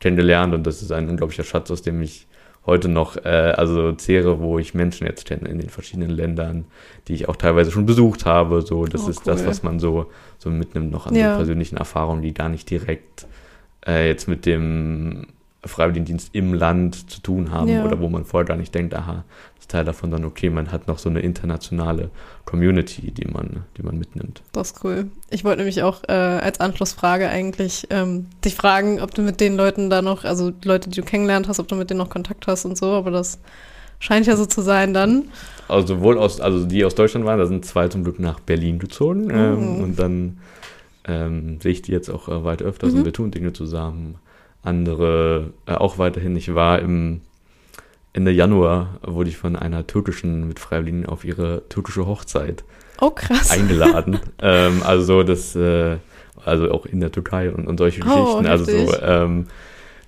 kennengelernt. Und das ist ein unglaublicher Schatz, aus dem ich heute noch äh, also zehre, wo ich Menschen jetzt kenne in den verschiedenen Ländern, die ich auch teilweise schon besucht habe. So, das Oh, ist das, cool. was man so, so mitnimmt noch an Ja. so persönlichen Erfahrungen, die gar nicht direkt äh, jetzt mit dem Freiwilligendienst im Land zu tun haben Ja. oder wo man vorher gar nicht denkt, aha, das ist Teil davon dann, okay, man hat noch so eine internationale Community, die man, die man mitnimmt. Das ist cool. Ich wollte nämlich auch äh, als Anschlussfrage eigentlich ähm, dich fragen, ob du mit den Leuten da noch, also die Leute, die du kennengelernt hast, ob du mit denen noch Kontakt hast und so, aber das Scheint ja so zu sein dann. Also sowohl aus, also die aus Deutschland waren, da sind zwei zum Glück nach Berlin gezogen. Ähm, Oh. und dann ähm, sehe ich die jetzt auch äh, weiter öfters Mhm. und wir tun Dinge zusammen. Andere äh, auch weiterhin. Ich war im Ende Januar, wurde ich von einer türkischen Mitfreiwilligen auf ihre türkische Hochzeit Oh, krass. eingeladen. ähm, also das, äh, also auch in der Türkei und, und solche Oh, Geschichten. Also so, ähm,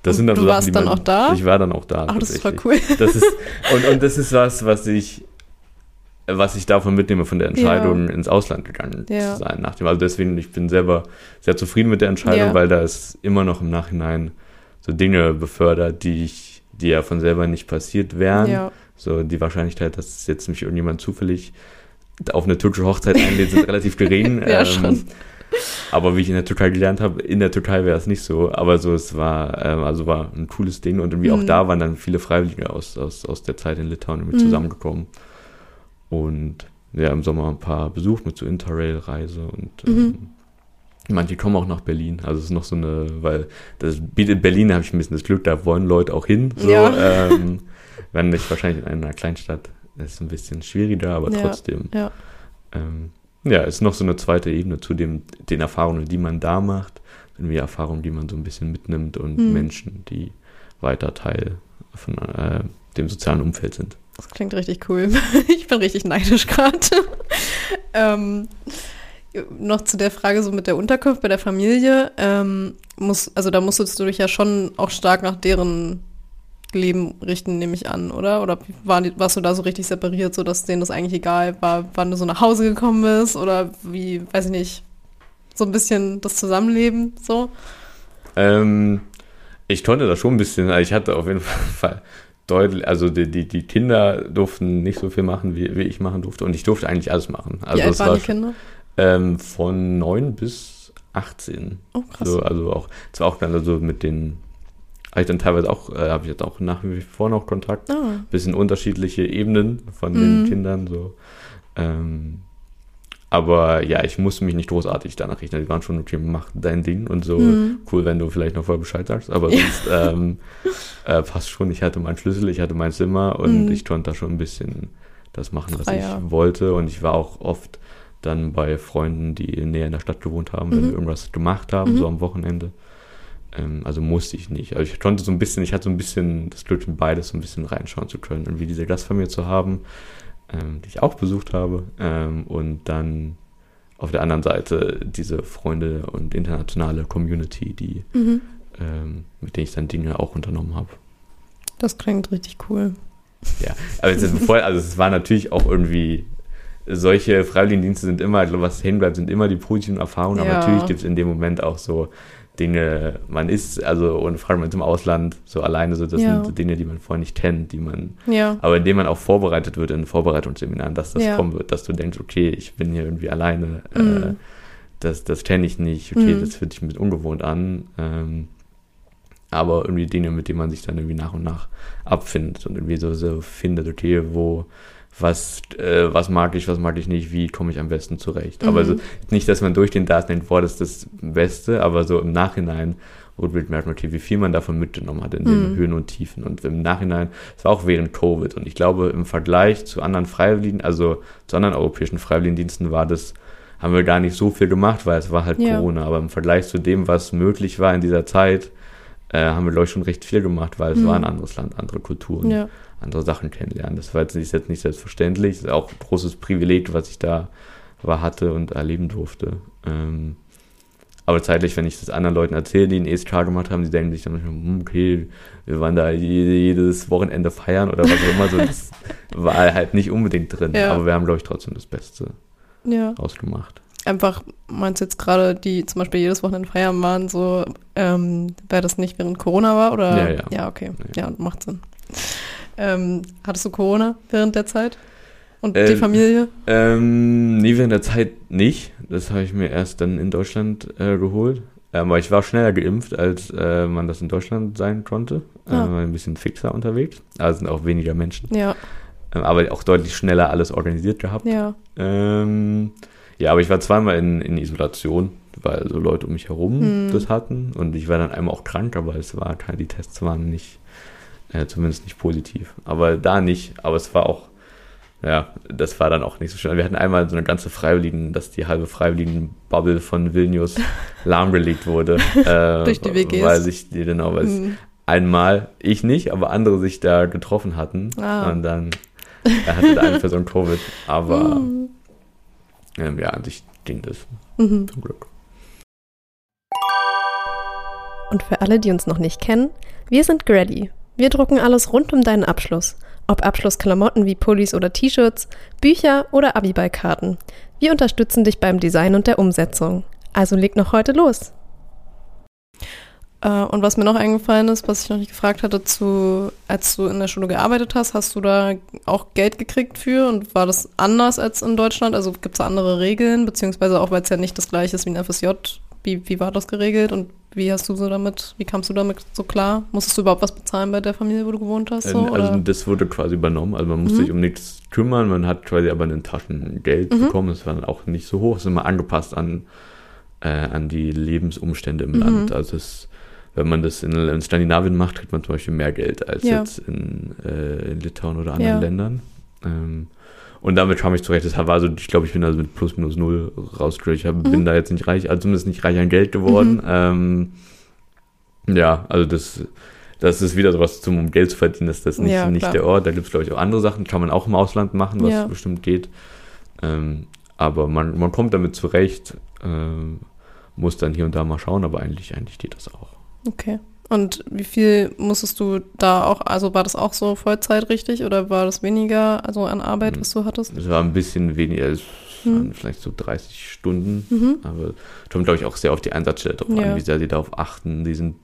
das Und sind dann du so Sachen, warst dann man, auch da? Ich war dann auch da. Ach, das ist voll cool. Das ist, und, und das ist was, was ich, was ich davon mitnehme, von der Entscheidung, ins Ausland gegangen Ja. zu sein. Nach dem, also deswegen, ich bin selber sehr zufrieden mit der Entscheidung, Ja. weil da ist immer noch im Nachhinein so Dinge befördert, die ich, die ja von selber nicht passiert wären. Ja. So die Wahrscheinlichkeit, dass jetzt mich irgendjemand zufällig auf eine türkische Hochzeit einlädt, sind relativ gering. Ja, Ähm, schon. Aber wie ich in der Türkei gelernt habe, in der Türkei wäre es nicht so. Aber so, es war, ähm, also war ein cooles Ding und irgendwie auch Mhm. da waren dann viele Freiwillige aus, aus, aus der Zeit in Litauen irgendwie Mhm. zusammengekommen. Und ja, im Sommer ein paar besucht mit so Interrail-Reise und Mhm. ähm, manche kommen auch nach Berlin. Also es ist noch so eine, weil das bietet Berlin, habe ich ein bisschen das Glück, da wollen Leute auch hin. So, Ja. ähm, wenn nicht wahrscheinlich in einer Kleinstadt, ist ein bisschen schwieriger, aber Ja, trotzdem. ja. Ähm, ja, ist noch so eine zweite Ebene zu dem, den Erfahrungen, die man da macht, irgendwie Erfahrungen, die man so ein bisschen mitnimmt und Mhm. Menschen, die weiter Teil von äh, dem sozialen Umfeld sind. Das klingt richtig cool. Ich bin richtig neidisch gerade. ähm, noch zu der Frage so mit der Unterkunft bei der Familie. Ähm, muss, also da musstest du dich ja schon auch stark nach deren Leben richten, nehme ich an, oder? Oder die, warst du da so richtig separiert, so dass denen das eigentlich egal war, wann du so nach Hause gekommen bist? Oder wie, weiß ich nicht, so ein bisschen das Zusammenleben so? Ähm, ich konnte das schon ein bisschen, also ich hatte auf jeden Fall deutlich, also die, die, die Kinder durften nicht so viel machen, wie, wie ich machen durfte. Und ich durfte eigentlich alles machen. Also wie alt waren war die Kinder? Ähm, von 9 bis 18. Oh, krass. So, also auch, zwar auch dann also mit den, habe ich dann teilweise auch, äh, habe ich jetzt auch nach wie vor noch Kontakt. Ah, Bisschen unterschiedliche Ebenen von den Mhm. Kindern, so. Ähm, aber ja, ich musste mich nicht großartig danach richten. Die waren schon, okay, mach dein Ding und so. Mhm. Cool, wenn du vielleicht noch vorher Bescheid sagst, aber sonst ähm, äh, passt schon. Ich hatte meinen Schlüssel, ich hatte mein Zimmer und Mhm. ich konnte da schon ein bisschen das machen, was Freier. ich wollte. Und ich war auch oft dann bei Freunden, die näher in der Stadt gewohnt haben, wenn Mhm. wir irgendwas gemacht haben, Mhm. so am Wochenende. Ähm, also musste ich nicht. Also ich konnte so ein bisschen, ich hatte so ein bisschen das Glück, in beides so ein bisschen reinschauen zu können und wie diese Gastfamilie zu haben, ähm, die ich auch besucht habe. Ähm, und dann auf der anderen Seite diese Freunde und internationale Community, die, mhm. ähm, mit denen ich dann Dinge auch unternommen habe. Das klingt richtig cool. Ja, aber es, ist voll, also es war natürlich auch irgendwie, solche Freiwilligendienste sind immer, was hängen bleibt, sind immer die positiven Erfahrungen, aber Ja. natürlich gibt es in dem Moment auch so Dinge, man ist, also und vor allem im Ausland, so alleine, so das Ja. sind so Dinge, die man vorher nicht kennt, die man, Ja. aber indem man auch vorbereitet wird in Vorbereitungsseminaren, dass das Ja. kommen wird, dass du denkst, okay, ich bin hier irgendwie alleine, äh, Mhm. das, das kenne ich nicht, okay, Mhm. das fühlt sich mit ungewohnt an, ähm, aber irgendwie Dinge, mit denen man sich dann irgendwie nach und nach abfindet und irgendwie so, so findet, okay, wo, was, äh, was mag ich, was mag ich nicht, wie komme ich am besten zurecht. Aber Mhm. so, nicht, dass man durch den denkt, boah, das ist das Beste, aber so im Nachhinein rückblickend merkt man, wie viel man davon mitgenommen hat in den Mhm. Höhen und Tiefen. Und im Nachhinein, es war auch während Covid. Und ich glaube, im Vergleich zu anderen Freiwilligen, also zu anderen europäischen Freiwilligendiensten war das, haben wir gar nicht so viel gemacht, weil es war halt Ja. Corona. Aber im Vergleich zu dem, was möglich war in dieser Zeit, äh, haben wir, glaube ich, schon recht viel gemacht, weil es Mhm. war ein anderes Land, andere Kulturen, Ja. Andere Sachen kennenlernen. Das war jetzt nicht, jetzt nicht selbstverständlich. Das ist auch ein großes Privileg, was ich da war, hatte und erleben durfte. Ähm, aber zeitlich, wenn ich das anderen Leuten erzähle, die einen ESK gemacht haben, die denken sich dann manchmal, hm, okay, wir waren da jede, jedes Wochenende feiern oder was auch immer. So, das war halt nicht unbedingt drin. Ja. Aber wir haben, glaube ich, trotzdem das Beste Ja. ausgemacht. Einfach, meinst du jetzt gerade, die zum Beispiel jedes Wochenende feiern waren, so, ähm, wäre das nicht während Corona war? Oder? Ja, ja. Ja, okay. Ja. Ja, macht Sinn. Ähm, hattest du Corona während der Zeit? Und die Ähm, Familie? Ähm, nee, während der Zeit nicht. Das habe ich mir erst dann in Deutschland äh, geholt. Ähm, aber ich war schneller geimpft, als äh, man das in Deutschland sein konnte. Ah. Ähm, war ein bisschen fixer unterwegs. Also sind auch weniger Menschen. Ja, Ähm, aber auch deutlich schneller alles organisiert gehabt. ja. Ähm, ja, aber ich war zweimal in, in Isolation, weil so Leute um mich herum Hm. das hatten. Und ich war dann einmal auch krank, aber es war keine, die Tests waren nicht Äh, zumindest nicht positiv. Aber da nicht. Aber es war auch, ja, das war dann auch nicht so schön. Wir hatten einmal so eine ganze Freiwilligen, dass die halbe Freiwilligen-Bubble von Vilnius lahmgelegt wurde. Äh, Durch die WGs. Weil sich, genau, weil hm. einmal, ich nicht, aber andere sich da getroffen hatten. Ah. Und dann er hatte da eine Person Covid. Aber hm. ähm, ja, an sich ging das. Mhm. Zum Glück. Und für alle, die uns noch nicht kennen, wir sind Grady. Wir drucken alles rund um deinen Abschluss. Ob Abschlussklamotten wie Pullis oder T-Shirts, Bücher oder Abiballkarten. Wir unterstützen dich beim Design und der Umsetzung. Also leg noch heute los. Äh, und was mir noch eingefallen ist, was ich noch nicht gefragt hatte, zu, als du in der Schule gearbeitet hast, hast du da auch Geld gekriegt für und war das anders als in Deutschland? Also gibt es da andere Regeln, beziehungsweise auch weil es ja nicht das gleiche ist wie ein FSJ? Wie, wie war das geregelt und wie hast du so damit, wie kamst du damit so klar? Musstest du überhaupt was bezahlen bei der Familie, wo du gewohnt hast? So, also das wurde quasi übernommen, also man musste mhm. sich um nichts kümmern, man hat quasi aber ein Taschengeld mhm. bekommen, das war dann auch nicht so hoch, es ist immer angepasst an, äh, an die Lebensumstände im mhm. Land. Also es wenn man das in, in, Skandinavien macht, kriegt man zum Beispiel mehr Geld als ja. jetzt in, äh, in, Litauen oder anderen ja. Ländern. Ähm, und damit kam ich zurecht. Das war also, ich glaube, ich bin also mit plus minus null rausgekommen. Ich mhm. bin da jetzt nicht reich, also zumindest nicht reich an Geld geworden. Mhm. Ähm, ja, also das, das ist wieder sowas zum, um Geld zu verdienen, das ist das nicht, ja, nicht der Ort. Da gibt es, glaube ich, auch andere Sachen, kann man auch im Ausland machen, was ja. bestimmt geht. Ähm, aber man, man kommt damit zurecht, äh, muss dann hier und da mal schauen, aber eigentlich, eigentlich geht das auch. Okay. Und wie viel musstest du da auch, also war das auch so Vollzeit richtig oder war das weniger, also an Arbeit, was du hattest? Es war ein bisschen weniger, es hm. waren vielleicht so 30 Stunden, mhm. aber kommt, glaube ich, auch sehr auf die Einsatzstelle drauf ja. an, wie sehr sie darauf achten. Die sind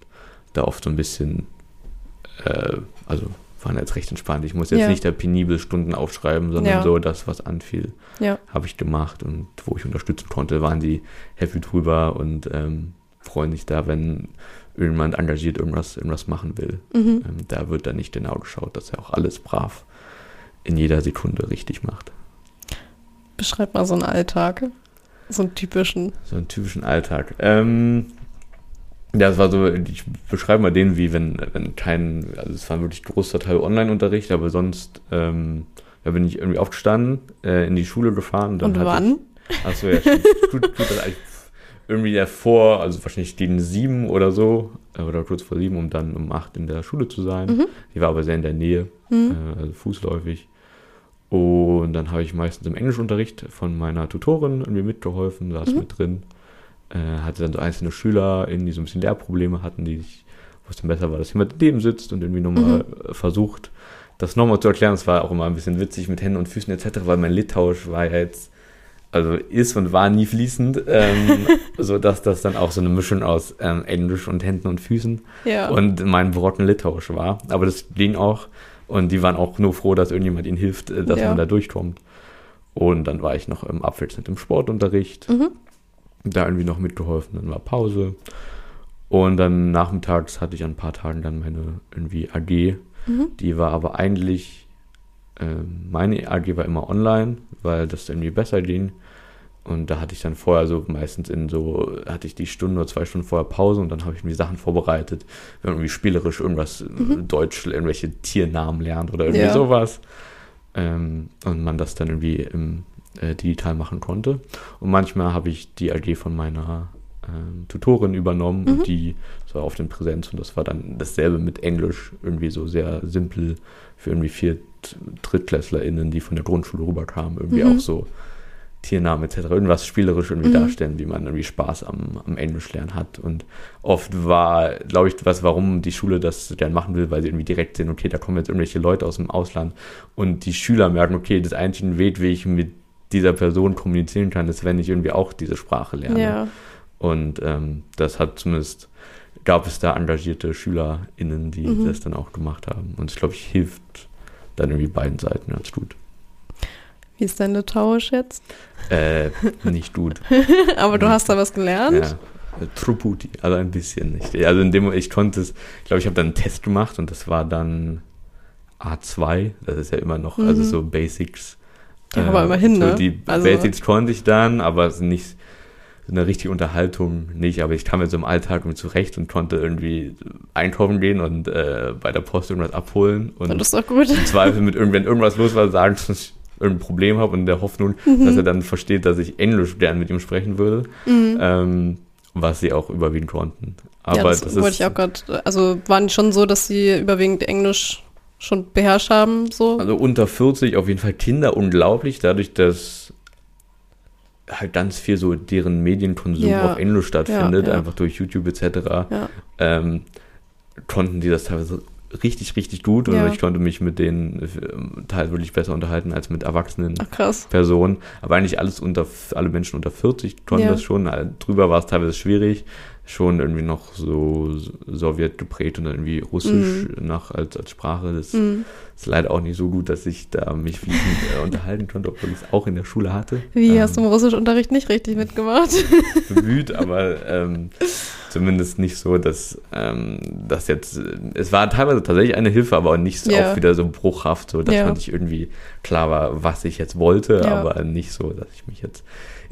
da oft so ein bisschen, äh, also waren jetzt recht entspannt. Ich muss jetzt ja. nicht da penibel Stunden aufschreiben, sondern ja. so das, was anfiel, habe ich gemacht und wo ich unterstützen konnte, waren die happy drüber und ähm, freuen sich da, wenn irgendjemand engagiert irgendwas, irgendwas machen will. Mhm. Ähm, da wird dann nicht genau geschaut, dass er auch alles brav in jeder Sekunde richtig macht. Beschreib mal so einen Alltag. So einen typischen. So einen typischen Alltag. Ähm, ja, es war so, ich beschreibe mal den, wie wenn, wenn kein, also es war wirklich großer Teil Online-Unterricht, aber sonst ähm, da bin ich irgendwie aufgestanden, äh, in die Schule gefahren. Und, und wann? achso, ja, gut, gut, gut, irgendwie davor, also wahrscheinlich gegen sieben oder so, äh, oder kurz vor sieben, um dann um acht in der Schule zu sein. Mhm. Die war aber sehr in der Nähe, mhm. äh, also fußläufig. Und dann habe ich meistens im Englischunterricht von meiner Tutorin irgendwie mitgeholfen, saß mhm. mit drin. Äh, hatte dann so einzelne Schüler, die so ein bisschen Lehrprobleme hatten, die ich, wo es dann besser war, dass jemand neben sitzt und irgendwie nochmal mhm. versucht, das nochmal zu erklären. Es war auch immer ein bisschen witzig mit Händen und Füßen etc., weil mein Litauisch war ja jetzt also ist und war nie fließend, ähm, so dass das dann auch so eine Mischung aus ähm, Englisch und Händen und Füßen ja. und mein Brocken Litauisch war. Aber das ging auch und die waren auch nur froh, dass irgendjemand ihnen hilft, äh, dass ja. man da durchkommt. Und dann war ich noch im Abwechselnd im Sportunterricht, mhm. da irgendwie noch mitgeholfen, dann war Pause. Und dann nachmittags hatte ich an ein paar Tagen dann meine irgendwie AG. Mhm. Die war aber eigentlich, äh, meine AG war immer online, weil das irgendwie besser ging. Und da hatte ich dann vorher so meistens in so, hatte ich die Stunde oder zwei Stunden vorher Pause und dann habe ich mir Sachen vorbereitet, wenn man irgendwie spielerisch irgendwas mhm. Deutsch, irgendwelche Tiernamen lernt oder irgendwie ja. sowas. Ähm, und man das dann irgendwie im, äh, digital machen konnte. Und manchmal habe ich die AG von meiner ähm, Tutorin übernommen mhm. und die so auf den Präsenz und das war dann dasselbe mit Englisch, irgendwie so sehr simpel für irgendwie vier DrittklässlerInnen, die von der Grundschule rüberkamen, irgendwie mhm. auch so Tiernamen etc. irgendwas spielerisch irgendwie mhm. darstellen, wie man irgendwie Spaß am, am Englischlernen hat. Und oft war, glaube ich, was, warum die Schule das gern machen will, weil sie irgendwie direkt sehen, okay, da kommen jetzt irgendwelche Leute aus dem Ausland und die Schüler merken, okay, das einzige Weg, wie ich mit dieser Person kommunizieren kann, ist, wenn ich irgendwie auch diese Sprache lerne. Ja. Und ähm, das hat zumindest, gab es da engagierte SchülerInnen, die mhm. das dann auch gemacht haben. Und ich glaube, ich hilft dann irgendwie beiden Seiten ganz gut. Wie ist dein Litauisch jetzt? Äh, nicht gut. Aber du hast da was gelernt? Ja. Truputi, also ein bisschen nicht. Also in dem ich konnte es, ich glaube, ich habe dann einen Test gemacht und das war dann A2, das ist ja immer noch, also mhm. also so Basics. Ja, aber äh, immerhin, so ne? Die also. Basics konnte ich dann, aber nicht eine richtige Unterhaltung nicht, aber ich kam jetzt im Alltag irgendwie zurecht und konnte irgendwie einkaufen gehen und äh, bei der Post irgendwas abholen. Und das ist doch gut. Im Zweifel mit irgendwann irgendwas los war, sagen, irgendein Problem habe und in der Hoffnung, mhm. dass er dann versteht, dass ich Englisch gern mit ihm sprechen würde. Mhm. Ähm, was sie auch überwiegend konnten. Aber ja, das, das wollte ich auch gerade, also waren schon so, dass sie überwiegend Englisch schon beherrscht haben, so? Also unter 40 auf jeden Fall Kinder unglaublich, dadurch, dass halt ganz viel so deren Medienkonsum ja. auf Englisch stattfindet, ja. einfach durch YouTube etc. Ähm, konnten die das teilweise richtig, richtig gut und ich konnte mich mit denen äh, teilweise wirklich besser unterhalten als mit erwachsenen Ach, Personen. Aber eigentlich alles unter, alle Menschen unter 40 konnten das schon. Drüber war es teilweise schwierig schon irgendwie noch so Sowjet geprägt und irgendwie Russisch mm. nach als, als Sprache. Das mm. ist leider auch nicht so gut, dass ich da mich fließend äh, unterhalten konnte, obwohl ich es auch in der Schule hatte. Wie, ähm, hast du im Russischunterricht nicht richtig mitgemacht? Bemüht, aber ähm, zumindest nicht so, dass ähm, das jetzt, es war teilweise tatsächlich eine Hilfe, aber auch nicht so auch wieder so bruchhaft, so dass ja. man nicht irgendwie klar war, was ich jetzt wollte, ja. aber nicht so, dass ich mich jetzt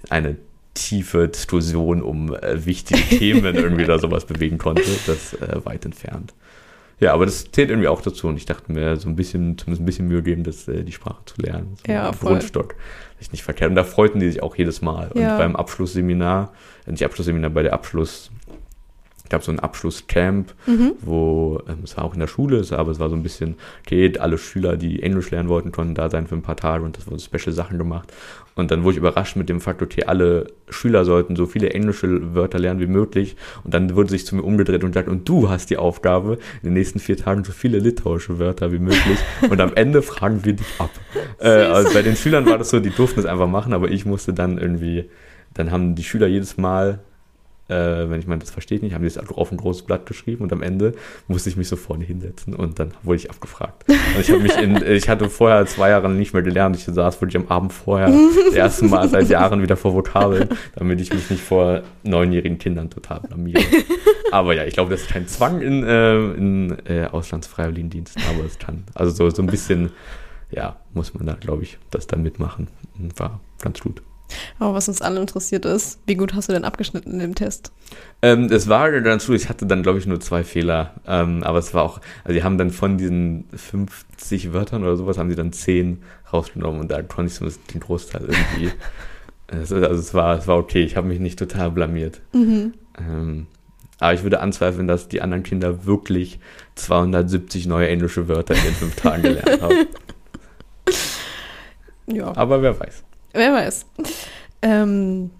in eine tiefe Diskussion um äh, wichtige Themen irgendwie da sowas bewegen konnte. Das äh, weit entfernt. Ja, aber das zählt irgendwie auch dazu und ich dachte mir, so ein bisschen, zumindest ein bisschen Mühe geben, das, äh, die Sprache zu lernen. So ja, voll. Grundstock. Ist nicht verkehrt. Und da freuten die sich auch jedes Mal. Ja. Und beim Abschlussseminar, äh, nicht Abschlussseminar, bei der Abschluss, gab so ein Abschlusscamp, mhm. wo ähm, es war auch in der Schule, aber es war so ein bisschen, okay, alle Schüler, die Englisch lernen wollten, konnten da sein für ein paar Tage und das wurden special Sachen gemacht. Und dann wurde ich überrascht mit dem Fakt, okay, alle Schüler sollten so viele englische Wörter lernen wie möglich. Und dann wurde sich zu mir umgedreht und gesagt, und du hast die Aufgabe, in den nächsten vier Tagen so viele litauische Wörter wie möglich. Und am Ende fragen wir dich ab. äh, also bei den Schülern war das so, die durften es einfach machen, aber ich musste dann irgendwie, dann haben die Schüler jedes Mal äh, wenn ich meine, das versteht nicht, haben die es auf ein großes Blatt geschrieben und am Ende musste ich mich so vorne hinsetzen und dann wurde ich abgefragt. Und ich habe mich in, ich hatte vorher zwei Jahre nicht mehr gelernt. Ich saß wirklich am Abend vorher das erste Mal seit Jahren wieder vor Vokabeln, damit ich mich nicht vor neunjährigen Kindern total blamiere. Aber ja, ich glaube, das ist kein Zwang in, äh, in äh, Auslandsfreiwilligendiensten, aber es kann. Also so, so ein bisschen, ja, muss man da, glaube ich, das dann mitmachen. War ganz gut. Aber was uns alle interessiert ist, wie gut hast du denn abgeschnitten in dem Test? Ähm, es war ganz gut, ich hatte dann, glaube ich, nur zwei Fehler. Ähm, aber es war auch, also die haben dann von diesen 50 Wörtern oder sowas, haben sie dann 10 rausgenommen und da konnte ich so den Großteil irgendwie. also es war, es war okay, ich habe mich nicht total blamiert. Mhm. Ähm, aber ich würde anzweifeln, dass die anderen Kinder wirklich 270 neue englische Wörter in den fünf Tagen gelernt haben. Ja. Aber wer weiß. Wer weiß. Ähm,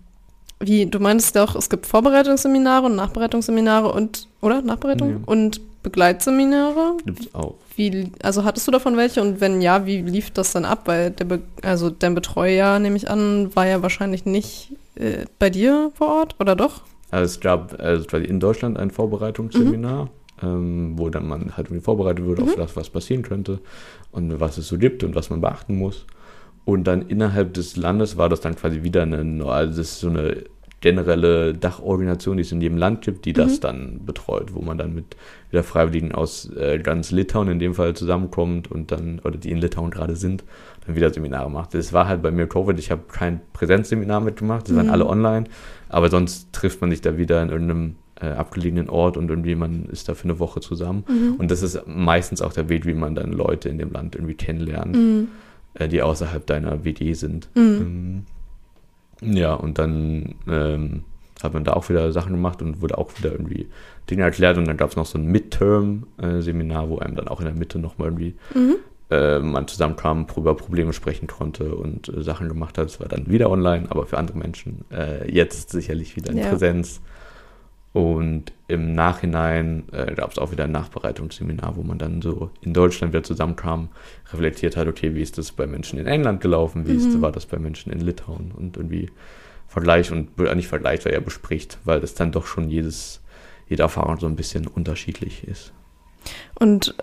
wie, du meinst doch, es gibt Vorbereitungsseminare und Nachbereitungsseminare und, oder? Nachbereitung? Ja. Und Begleitseminare? Gibt's auch. Wie, also hattest du davon welche und wenn ja, wie lief das dann ab? Weil der, Be also dein Betreuer, nehme ich an, war ja wahrscheinlich nicht äh, bei dir vor Ort, oder doch? Also es gab also in Deutschland ein Vorbereitungsseminar, mhm. ähm, wo dann man halt irgendwie vorbereitet wird mhm. auf das, was passieren könnte und was es so gibt und was man beachten muss. Und dann innerhalb des Landes war das dann quasi wieder eine, also das ist so eine generelle Dachorganisation, die es in jedem Land gibt, die mhm. das dann betreut, wo man dann mit wieder Freiwilligen aus äh, ganz Litauen in dem Fall zusammenkommt und dann, oder die in Litauen gerade sind, dann wieder Seminare macht. Das war halt bei mir Covid, ich habe kein Präsenzseminar mitgemacht, das mhm. waren alle online, aber sonst trifft man sich da wieder in irgendeinem äh, abgelegenen Ort und irgendwie man ist da für eine Woche zusammen. Mhm. Und das ist meistens auch der Weg, wie man dann Leute in dem Land irgendwie kennenlernt. Äh, die außerhalb deiner WD sind. Mhm. Ähm, ja, und dann ähm, hat man da auch wieder Sachen gemacht und wurde auch wieder irgendwie Dinge erklärt und dann gab es noch so ein Midterm-Seminar, wo einem dann auch in der Mitte nochmal irgendwie mhm. äh, man zusammenkam, über Probleme sprechen konnte und äh, Sachen gemacht hat. Es war dann wieder online, aber für andere Menschen äh, jetzt sicherlich wieder in ja. Präsenz. Und im Nachhinein äh, gab es auch wieder ein Nachbereitungsseminar, wo man dann so in Deutschland wieder zusammenkam, reflektiert hat, okay, wie ist das bei Menschen in England gelaufen, wie mhm. ist, war das bei Menschen in Litauen und irgendwie Vergleich und äh, nicht Vergleich, weil er bespricht, weil das dann doch schon jedes, jede Erfahrung so ein bisschen unterschiedlich ist. Und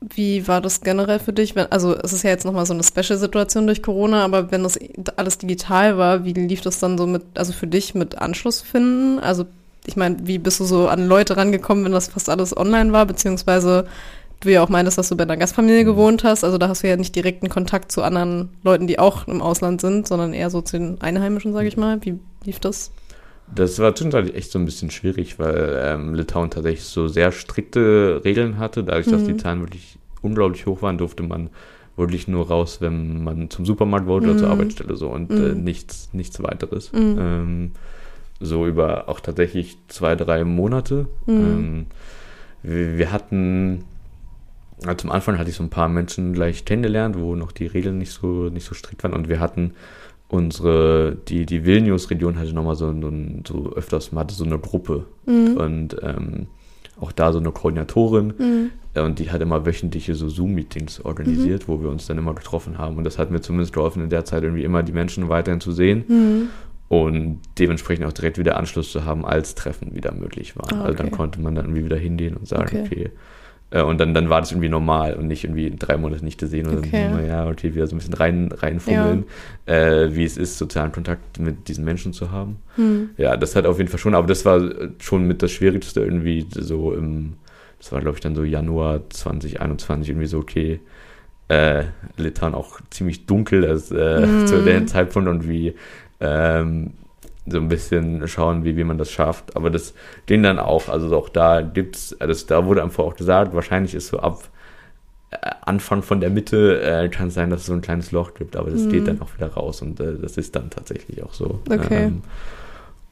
wie war das generell für dich? Wenn, also es ist ja jetzt nochmal so eine Special-Situation durch Corona, aber wenn das alles digital war, wie lief das dann so mit, also für dich mit Anschluss finden? Also ich meine, wie bist du so an Leute rangekommen, wenn das fast alles online war, beziehungsweise du ja auch meintest, dass du bei einer Gastfamilie mhm. gewohnt hast, also da hast du ja nicht direkten Kontakt zu anderen Leuten, die auch im Ausland sind, sondern eher so zu den Einheimischen, sage ich mal. Wie lief das? Das war zwischenzeitlich echt so ein bisschen schwierig, weil ähm, Litauen tatsächlich so sehr strikte Regeln hatte. Dadurch, dass die Mhm. Zahlen wirklich unglaublich hoch waren, durfte man wirklich nur raus, wenn man zum Supermarkt wollte oder zur Mhm. Arbeitsstelle so und äh, Mhm. nichts, nichts weiteres. Mhm. Ähm, so über auch tatsächlich zwei, drei Monate. Mhm. Ähm, wir, wir hatten, also zum Anfang hatte ich so ein paar Menschen gleich kennengelernt, wo noch die Regeln nicht so, nicht so strikt waren und wir hatten unsere, die, die Vilnius-Region hatte nochmal so, so, so öfters, man hatte so eine Gruppe Mhm. und ähm, auch da so eine Koordinatorin Mhm. und die hat immer wöchentliche so Zoom-Meetings organisiert, wo wir uns dann immer getroffen haben und das hat mir zumindest geholfen, in der Zeit irgendwie immer die Menschen weiterhin zu sehen Mhm. Und dementsprechend auch direkt wieder Anschluss zu haben, als Treffen wieder möglich waren. Ah, Also dann okay. konnte man dann irgendwie wieder hingehen und sagen, Okay. okay. Äh, und dann, dann war das irgendwie normal und nicht irgendwie drei Monate nicht gesehen und Okay. dann, ja, okay, wieder so ein bisschen rein, reinfummeln, äh, wie es ist, sozialen Kontakt mit diesen Menschen zu haben. Mhm. Ja, das hat auf jeden Fall schon, aber das war schon mit das Schwierigste irgendwie so im, das war glaube ich dann so Januar 2021 irgendwie so, okay, äh, Litauen auch ziemlich dunkel das, äh, Mhm. zu dem Zeitpunkt und wie ähm, so ein bisschen schauen, wie, wie man das schafft. Aber das ging dann auch, also auch da gibt's, also da wurde einfach auch gesagt, wahrscheinlich ist so ab äh, Anfang von der Mitte äh, kann es sein, dass es so ein kleines Loch gibt, aber das Mhm. geht dann auch wieder raus und äh, das ist dann tatsächlich auch so. Okay. Ähm,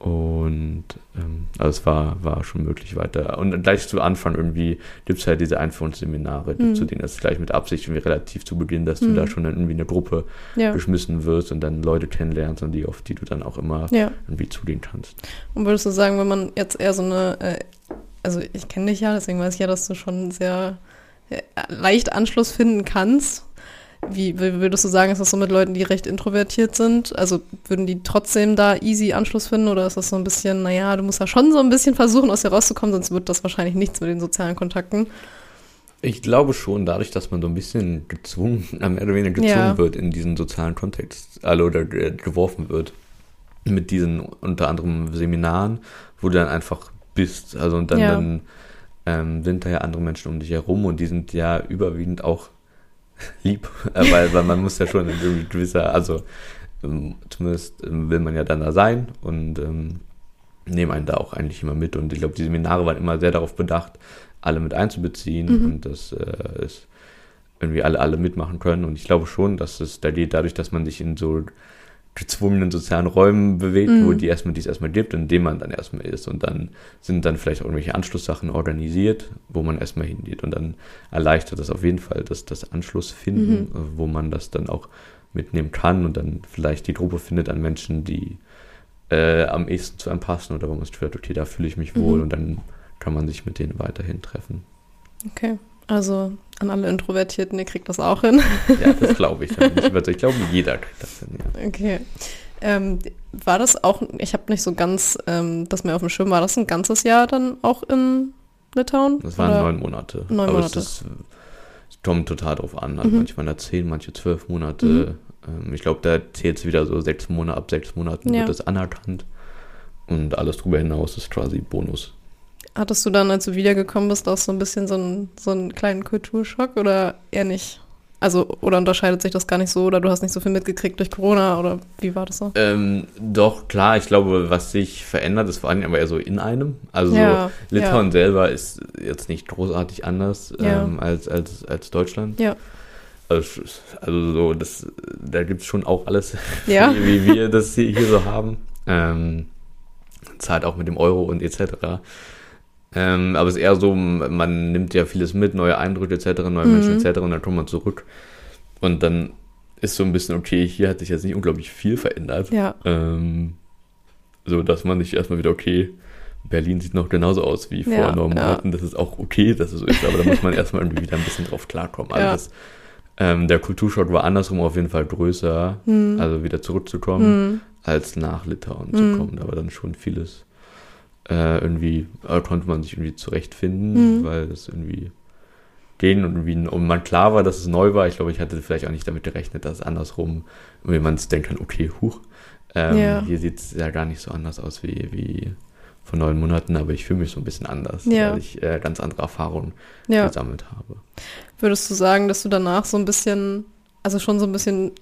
und ähm, also es war, war schon möglich weiter. Und gleich zu Anfang irgendwie gibt es halt diese Einführungsseminare, Mhm. zu denen das gleich mit Absicht irgendwie relativ zu Beginn, dass du Mhm. da schon dann irgendwie eine Gruppe Ja. geschmissen wirst und dann Leute kennenlernst und die, auf die du dann auch immer ja. irgendwie zugehen kannst. Und würdest du sagen, wenn man jetzt eher so eine, äh, also ich kenne dich ja, deswegen weiß ich ja, dass du schon sehr äh, leicht Anschluss finden kannst. Wie, wie würdest du sagen, ist das so mit Leuten, die recht introvertiert sind? Also würden die trotzdem da easy Anschluss finden oder ist das so ein bisschen, naja, du musst ja schon so ein bisschen versuchen, aus dir rauszukommen, sonst wird das wahrscheinlich nichts mit den sozialen Kontakten. Ich glaube schon, dadurch, dass man so ein bisschen gezwungen, mehr oder weniger gezwungen Ja. wird in diesen sozialen Kontext, also oder äh, geworfen wird, mit diesen unter anderem Seminaren, wo du dann einfach bist. Also und dann, Ja. dann ähm, sind da ja andere Menschen um dich herum und die sind ja überwiegend auch lieb, äh, weil, weil man muss ja schon in gewisser, also ähm, zumindest ähm, will man ja dann da sein und ähm, nehmen einen da auch eigentlich immer mit. Und ich glaube, die Seminare waren immer sehr darauf bedacht, alle mit einzubeziehen Mhm. und dass äh, es irgendwie alle, alle mitmachen können. Und ich glaube schon, dass es da geht, dadurch, dass man sich in so gezwungenen sozialen Räumen bewegt, Mhm. wo die erstmal, die es erstmal gibt, in dem man dann erstmal ist. Und dann sind dann vielleicht auch irgendwelche Anschlusssachen organisiert, wo man erstmal hingeht. Und dann erleichtert das auf jeden Fall das, das Anschlussfinden, Mhm. äh, wo man das dann auch mitnehmen kann und dann vielleicht die Gruppe findet an Menschen, die äh, am ehesten zu einem passen oder wo man sich fühlt, okay, da fühle ich mich wohl Mhm. und dann kann man sich mit denen weiterhin treffen. Okay. Also an alle Introvertierten, ihr kriegt das auch hin. Ja, das glaube ich. Ich glaube, jeder kriegt das hin, ja. Okay. Ähm, war das auch, ich habe nicht so ganz ähm, das mehr auf dem Schirm, war das ein ganzes Jahr dann auch in Litauen? Das waren Oder- neun Monate. Neun Aber Monate. es ist, es kommt total drauf an. Also Mhm. manche waren da zehn, manche zwölf Monate. Mhm. Ähm, ich glaube, da zählt es wieder so sechs Monate, ab sechs Monaten Ja. wird das anerkannt. Und alles drüber hinaus ist quasi Bonus. Hattest du dann, als du wiedergekommen bist, auch so ein bisschen so einen, so einen kleinen Kulturschock oder eher nicht? Also, oder unterscheidet sich das gar nicht so oder du hast nicht so viel mitgekriegt durch Corona oder wie war das so? Ähm, doch, klar, ich glaube, was sich verändert, ist vor allem aber eher so in einem. Also Ja, so, Litauen selber ist jetzt nicht großartig anders Ja. ähm, als, als, als Deutschland. Ja. Also, also so, das, da gibt es schon auch alles, Ja. wie, wie wir das hier, hier so haben. Ähm, zahlt auch mit dem Euro und etc. Ähm, aber es ist eher so, man nimmt ja vieles mit, neue Eindrücke etc., neue Mhm. Menschen etc. und dann kommt man zurück. Und dann ist so ein bisschen, okay, hier hat sich jetzt nicht unglaublich viel verändert. Ja. Ähm, so, dass man nicht erstmal wieder, okay, Berlin sieht noch genauso aus wie vor Ja, neun ja. Monaten. Das ist auch okay, dass es so ist, aber da muss man erstmal irgendwie wieder ein bisschen drauf klarkommen. Also Ja. das, ähm, der Kulturschock war andersrum auf jeden Fall größer, Hm. also wieder zurückzukommen, Hm. als nach Litauen Mhm. zu kommen. Da war dann schon vieles äh, irgendwie, äh, konnte man sich irgendwie zurechtfinden, Mhm. weil es irgendwie gehen und irgendwie, und man klar war, dass es neu war. Ich glaube, ich hatte vielleicht auch nicht damit gerechnet, dass es andersrum, wenn man denken kann, okay, huch, ähm, Ja. hier sieht es ja gar nicht so anders aus wie, wie vor neun Monaten, aber ich fühle mich so ein bisschen anders, Ja. weil ich äh, ganz andere Erfahrungen Ja. gesammelt habe. Würdest du sagen, dass du danach so ein bisschen, also schon so ein bisschen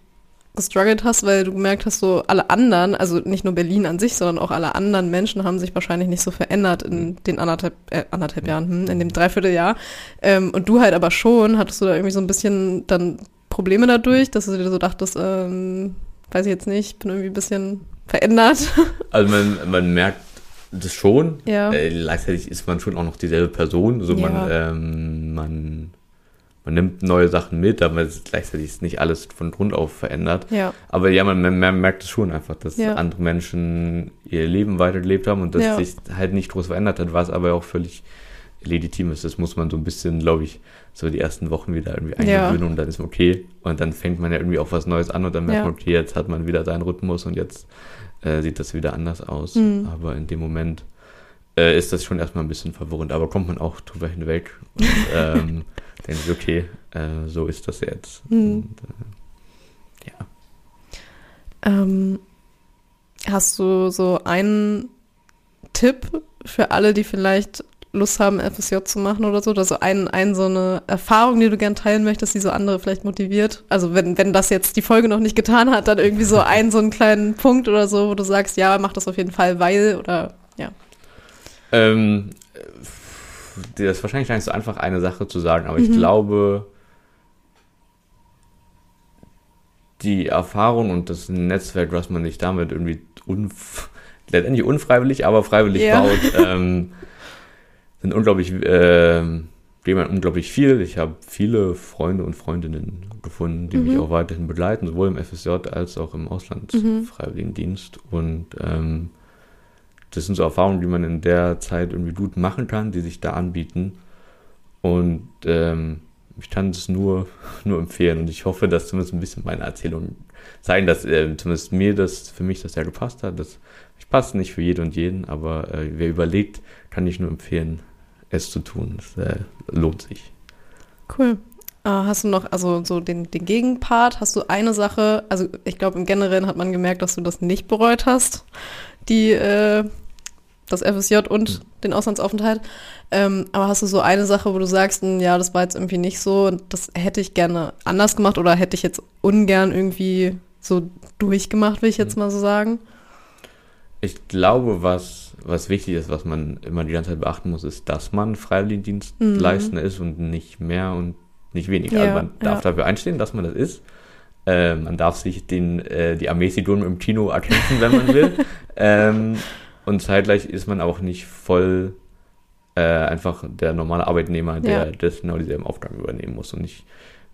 gestruggelt hast, weil du gemerkt hast, so alle anderen, also nicht nur Berlin an sich, sondern auch alle anderen Menschen haben sich wahrscheinlich nicht so verändert in Mhm. den anderthalb, äh, anderthalb Jahren, hm, in dem Dreivierteljahr. Ähm, und du halt aber schon, hattest du da irgendwie so ein bisschen dann Probleme dadurch, dass du dir so dachtest, ähm, weiß ich jetzt nicht, bin irgendwie ein bisschen verändert. Also man, man merkt das schon. Ja. Äh, gleichzeitig ist man schon auch noch dieselbe Person. So man, Ja. ähm, man, man nimmt neue Sachen mit, aber gleichzeitig ist nicht alles von Grund auf verändert. ja, Aber ja, man, man, man merkt es schon einfach, dass Ja. andere Menschen ihr Leben weitergelebt haben und dass Ja. sich halt nicht groß verändert hat, was aber auch völlig legitim ist. Das muss man so ein bisschen, glaube ich, so die ersten Wochen wieder irgendwie eingewöhnen und dann ist okay. Und dann fängt man ja irgendwie auch was Neues an und dann merkt man, okay, jetzt hat man wieder seinen Rhythmus und jetzt äh, sieht das wieder anders aus. Mhm. Aber in dem Moment äh, ist das schon erstmal ein bisschen verwirrend, aber kommt man auch drüber hinweg und ähm, denkt sich, okay, äh, so ist das jetzt. Mhm. Und, äh, ja. Ähm, hast du so einen Tipp für alle, die vielleicht Lust haben, FSJ zu machen oder so? Oder so ein, ein, so eine Erfahrung, die du gern teilen möchtest, die so andere vielleicht motiviert? Also wenn, wenn das jetzt die Folge noch nicht getan hat, dann irgendwie so ein, so einen kleinen Punkt oder so, wo du sagst, ja, mach das auf jeden Fall, weil oder ja. Ähm, äh, das ist wahrscheinlich gar nicht so einfach, eine Sache zu sagen, aber ich Mhm. glaube, die Erfahrung und das Netzwerk, was man sich damit irgendwie unf letztendlich unfreiwillig, aber freiwillig Ja. baut, ähm, sind unglaublich, geben einem unglaublich viel. Ich habe viele Freunde und Freundinnen gefunden, die mich Mhm. auch weiterhin begleiten, sowohl im FSJ als auch im Mhm. Auslandsfreiwilligendienst. Und ähm, das sind so Erfahrungen, die man in der Zeit irgendwie gut machen kann, die sich da anbieten. Und ähm, ich kann es nur, nur empfehlen. Und ich hoffe, dass zumindest ein bisschen meine Erzählungen zeigen, dass äh, zumindest mir das, für mich das sehr gepasst hat. Das passt nicht für jede und jeden, aber äh, wer überlegt, kann ich nur empfehlen, es zu tun. Es äh, lohnt sich. Cool. Äh, hast du noch, also so den, den Gegenpart, hast du eine Sache, also ich glaube im Generellen hat man gemerkt, dass du das nicht bereut hast, die, äh, das FSJ und den Auslandsaufenthalt. Ähm, aber hast du so eine Sache, wo du sagst, hm, ja, das war jetzt irgendwie nicht so und das hätte ich gerne anders gemacht oder hätte ich jetzt ungern irgendwie so durchgemacht, will ich jetzt mal so sagen? Ich glaube, was, was wichtig ist, was man immer die ganze Zeit beachten muss, ist, dass man Freiwilligendienstleister ist und nicht mehr und nicht weniger. Ja, also man darf ja. dafür einstehen, dass man das ist. Äh, man darf sich den, äh, die Armeesiedlung im Kino erkämpfen, wenn man will. ähm, und zeitgleich ist man auch nicht voll äh, einfach der normale Arbeitnehmer, der Ja. das genau dieselben Aufgaben übernehmen muss. Und ich,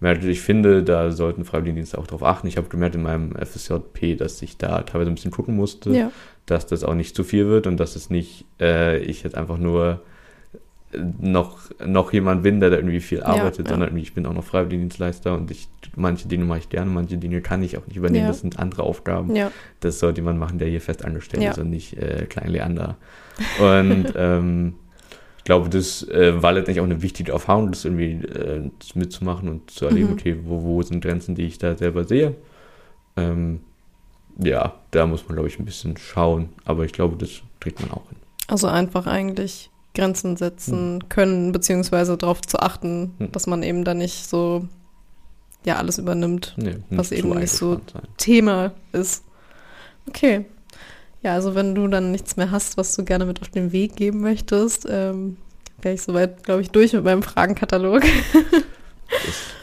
merke, ich finde, da sollten Freiwilligendienste auch drauf achten. Ich habe gemerkt in meinem FSJP, dass ich da teilweise ein bisschen gucken musste Ja. dass das auch nicht zu viel wird und dass es nicht äh, ich jetzt einfach nur noch, noch jemand bin, der da irgendwie viel arbeitet, ja. sondern ich bin auch noch Freiwilligendienstleister und ich, manche Dinge mache ich gerne, manche Dinge kann ich auch nicht übernehmen. Ja. Das sind andere Aufgaben. Das sollte jemand machen, der hier fest angestellt ist und nicht äh, Klein Leander. Und ähm, ich glaube, das äh, war letztendlich auch eine wichtige Erfahrung, das irgendwie äh, mitzumachen und zu erleben, Mhm. okay, wo, wo sind Grenzen, die ich da selber sehe. Ähm, ja, da muss man, glaube ich, ein bisschen schauen, aber ich glaube, das kriegt man auch hin. Also einfach eigentlich Grenzen setzen können, beziehungsweise darauf zu achten, Hm. dass man eben da nicht so ja alles übernimmt, Nee, Was eben nicht so- sein. Thema ist. Okay. Ja, also wenn du dann nichts mehr hast, was du gerne mit auf den Weg geben möchtest, ähm, wäre ich soweit, glaube ich, durch mit meinem Fragenkatalog. ist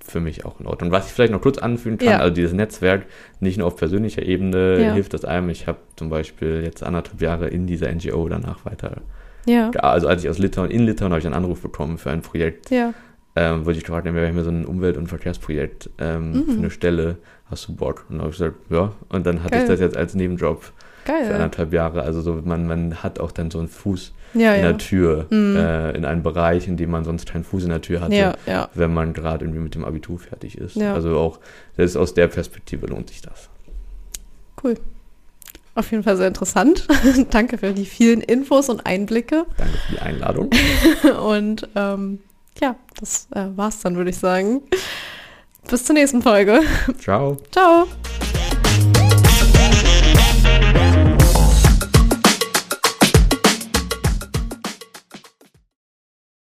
für mich auch in Ordnung. Was ich vielleicht noch kurz anfügen kann, Ja. also dieses Netzwerk, nicht nur auf persönlicher Ebene Ja. hilft das einem. Ich habe zum Beispiel jetzt anderthalb Jahre in dieser NGO danach weiter. Ja, Also als ich aus Litauen, in Litauen habe ich einen Anruf bekommen für ein Projekt, ja, ähm, wo ich gefragt habe, wir haben hier so ein Umwelt- und Verkehrsprojekt ähm, Mhm. für eine Stelle, hast du Bock? Und dann habe ich gesagt, ja. Und dann hatte Geil. ich das jetzt als Nebenjob für geil. anderthalb Jahre. Also so, man, man hat auch dann so einen Fuß Ja, in ja. der Tür, Mhm. äh, in einem Bereich, in dem man sonst keinen Fuß in der Tür hatte Ja, wenn man gerade irgendwie mit dem Abitur fertig ist. Also auch selbst aus der Perspektive lohnt sich das. Cool. Auf jeden Fall sehr interessant. Danke für die vielen Infos und Einblicke. Danke für die Einladung. Und ähm, ja, das äh, war's dann, würde ich sagen. Bis zur nächsten Folge. Ciao. Ciao.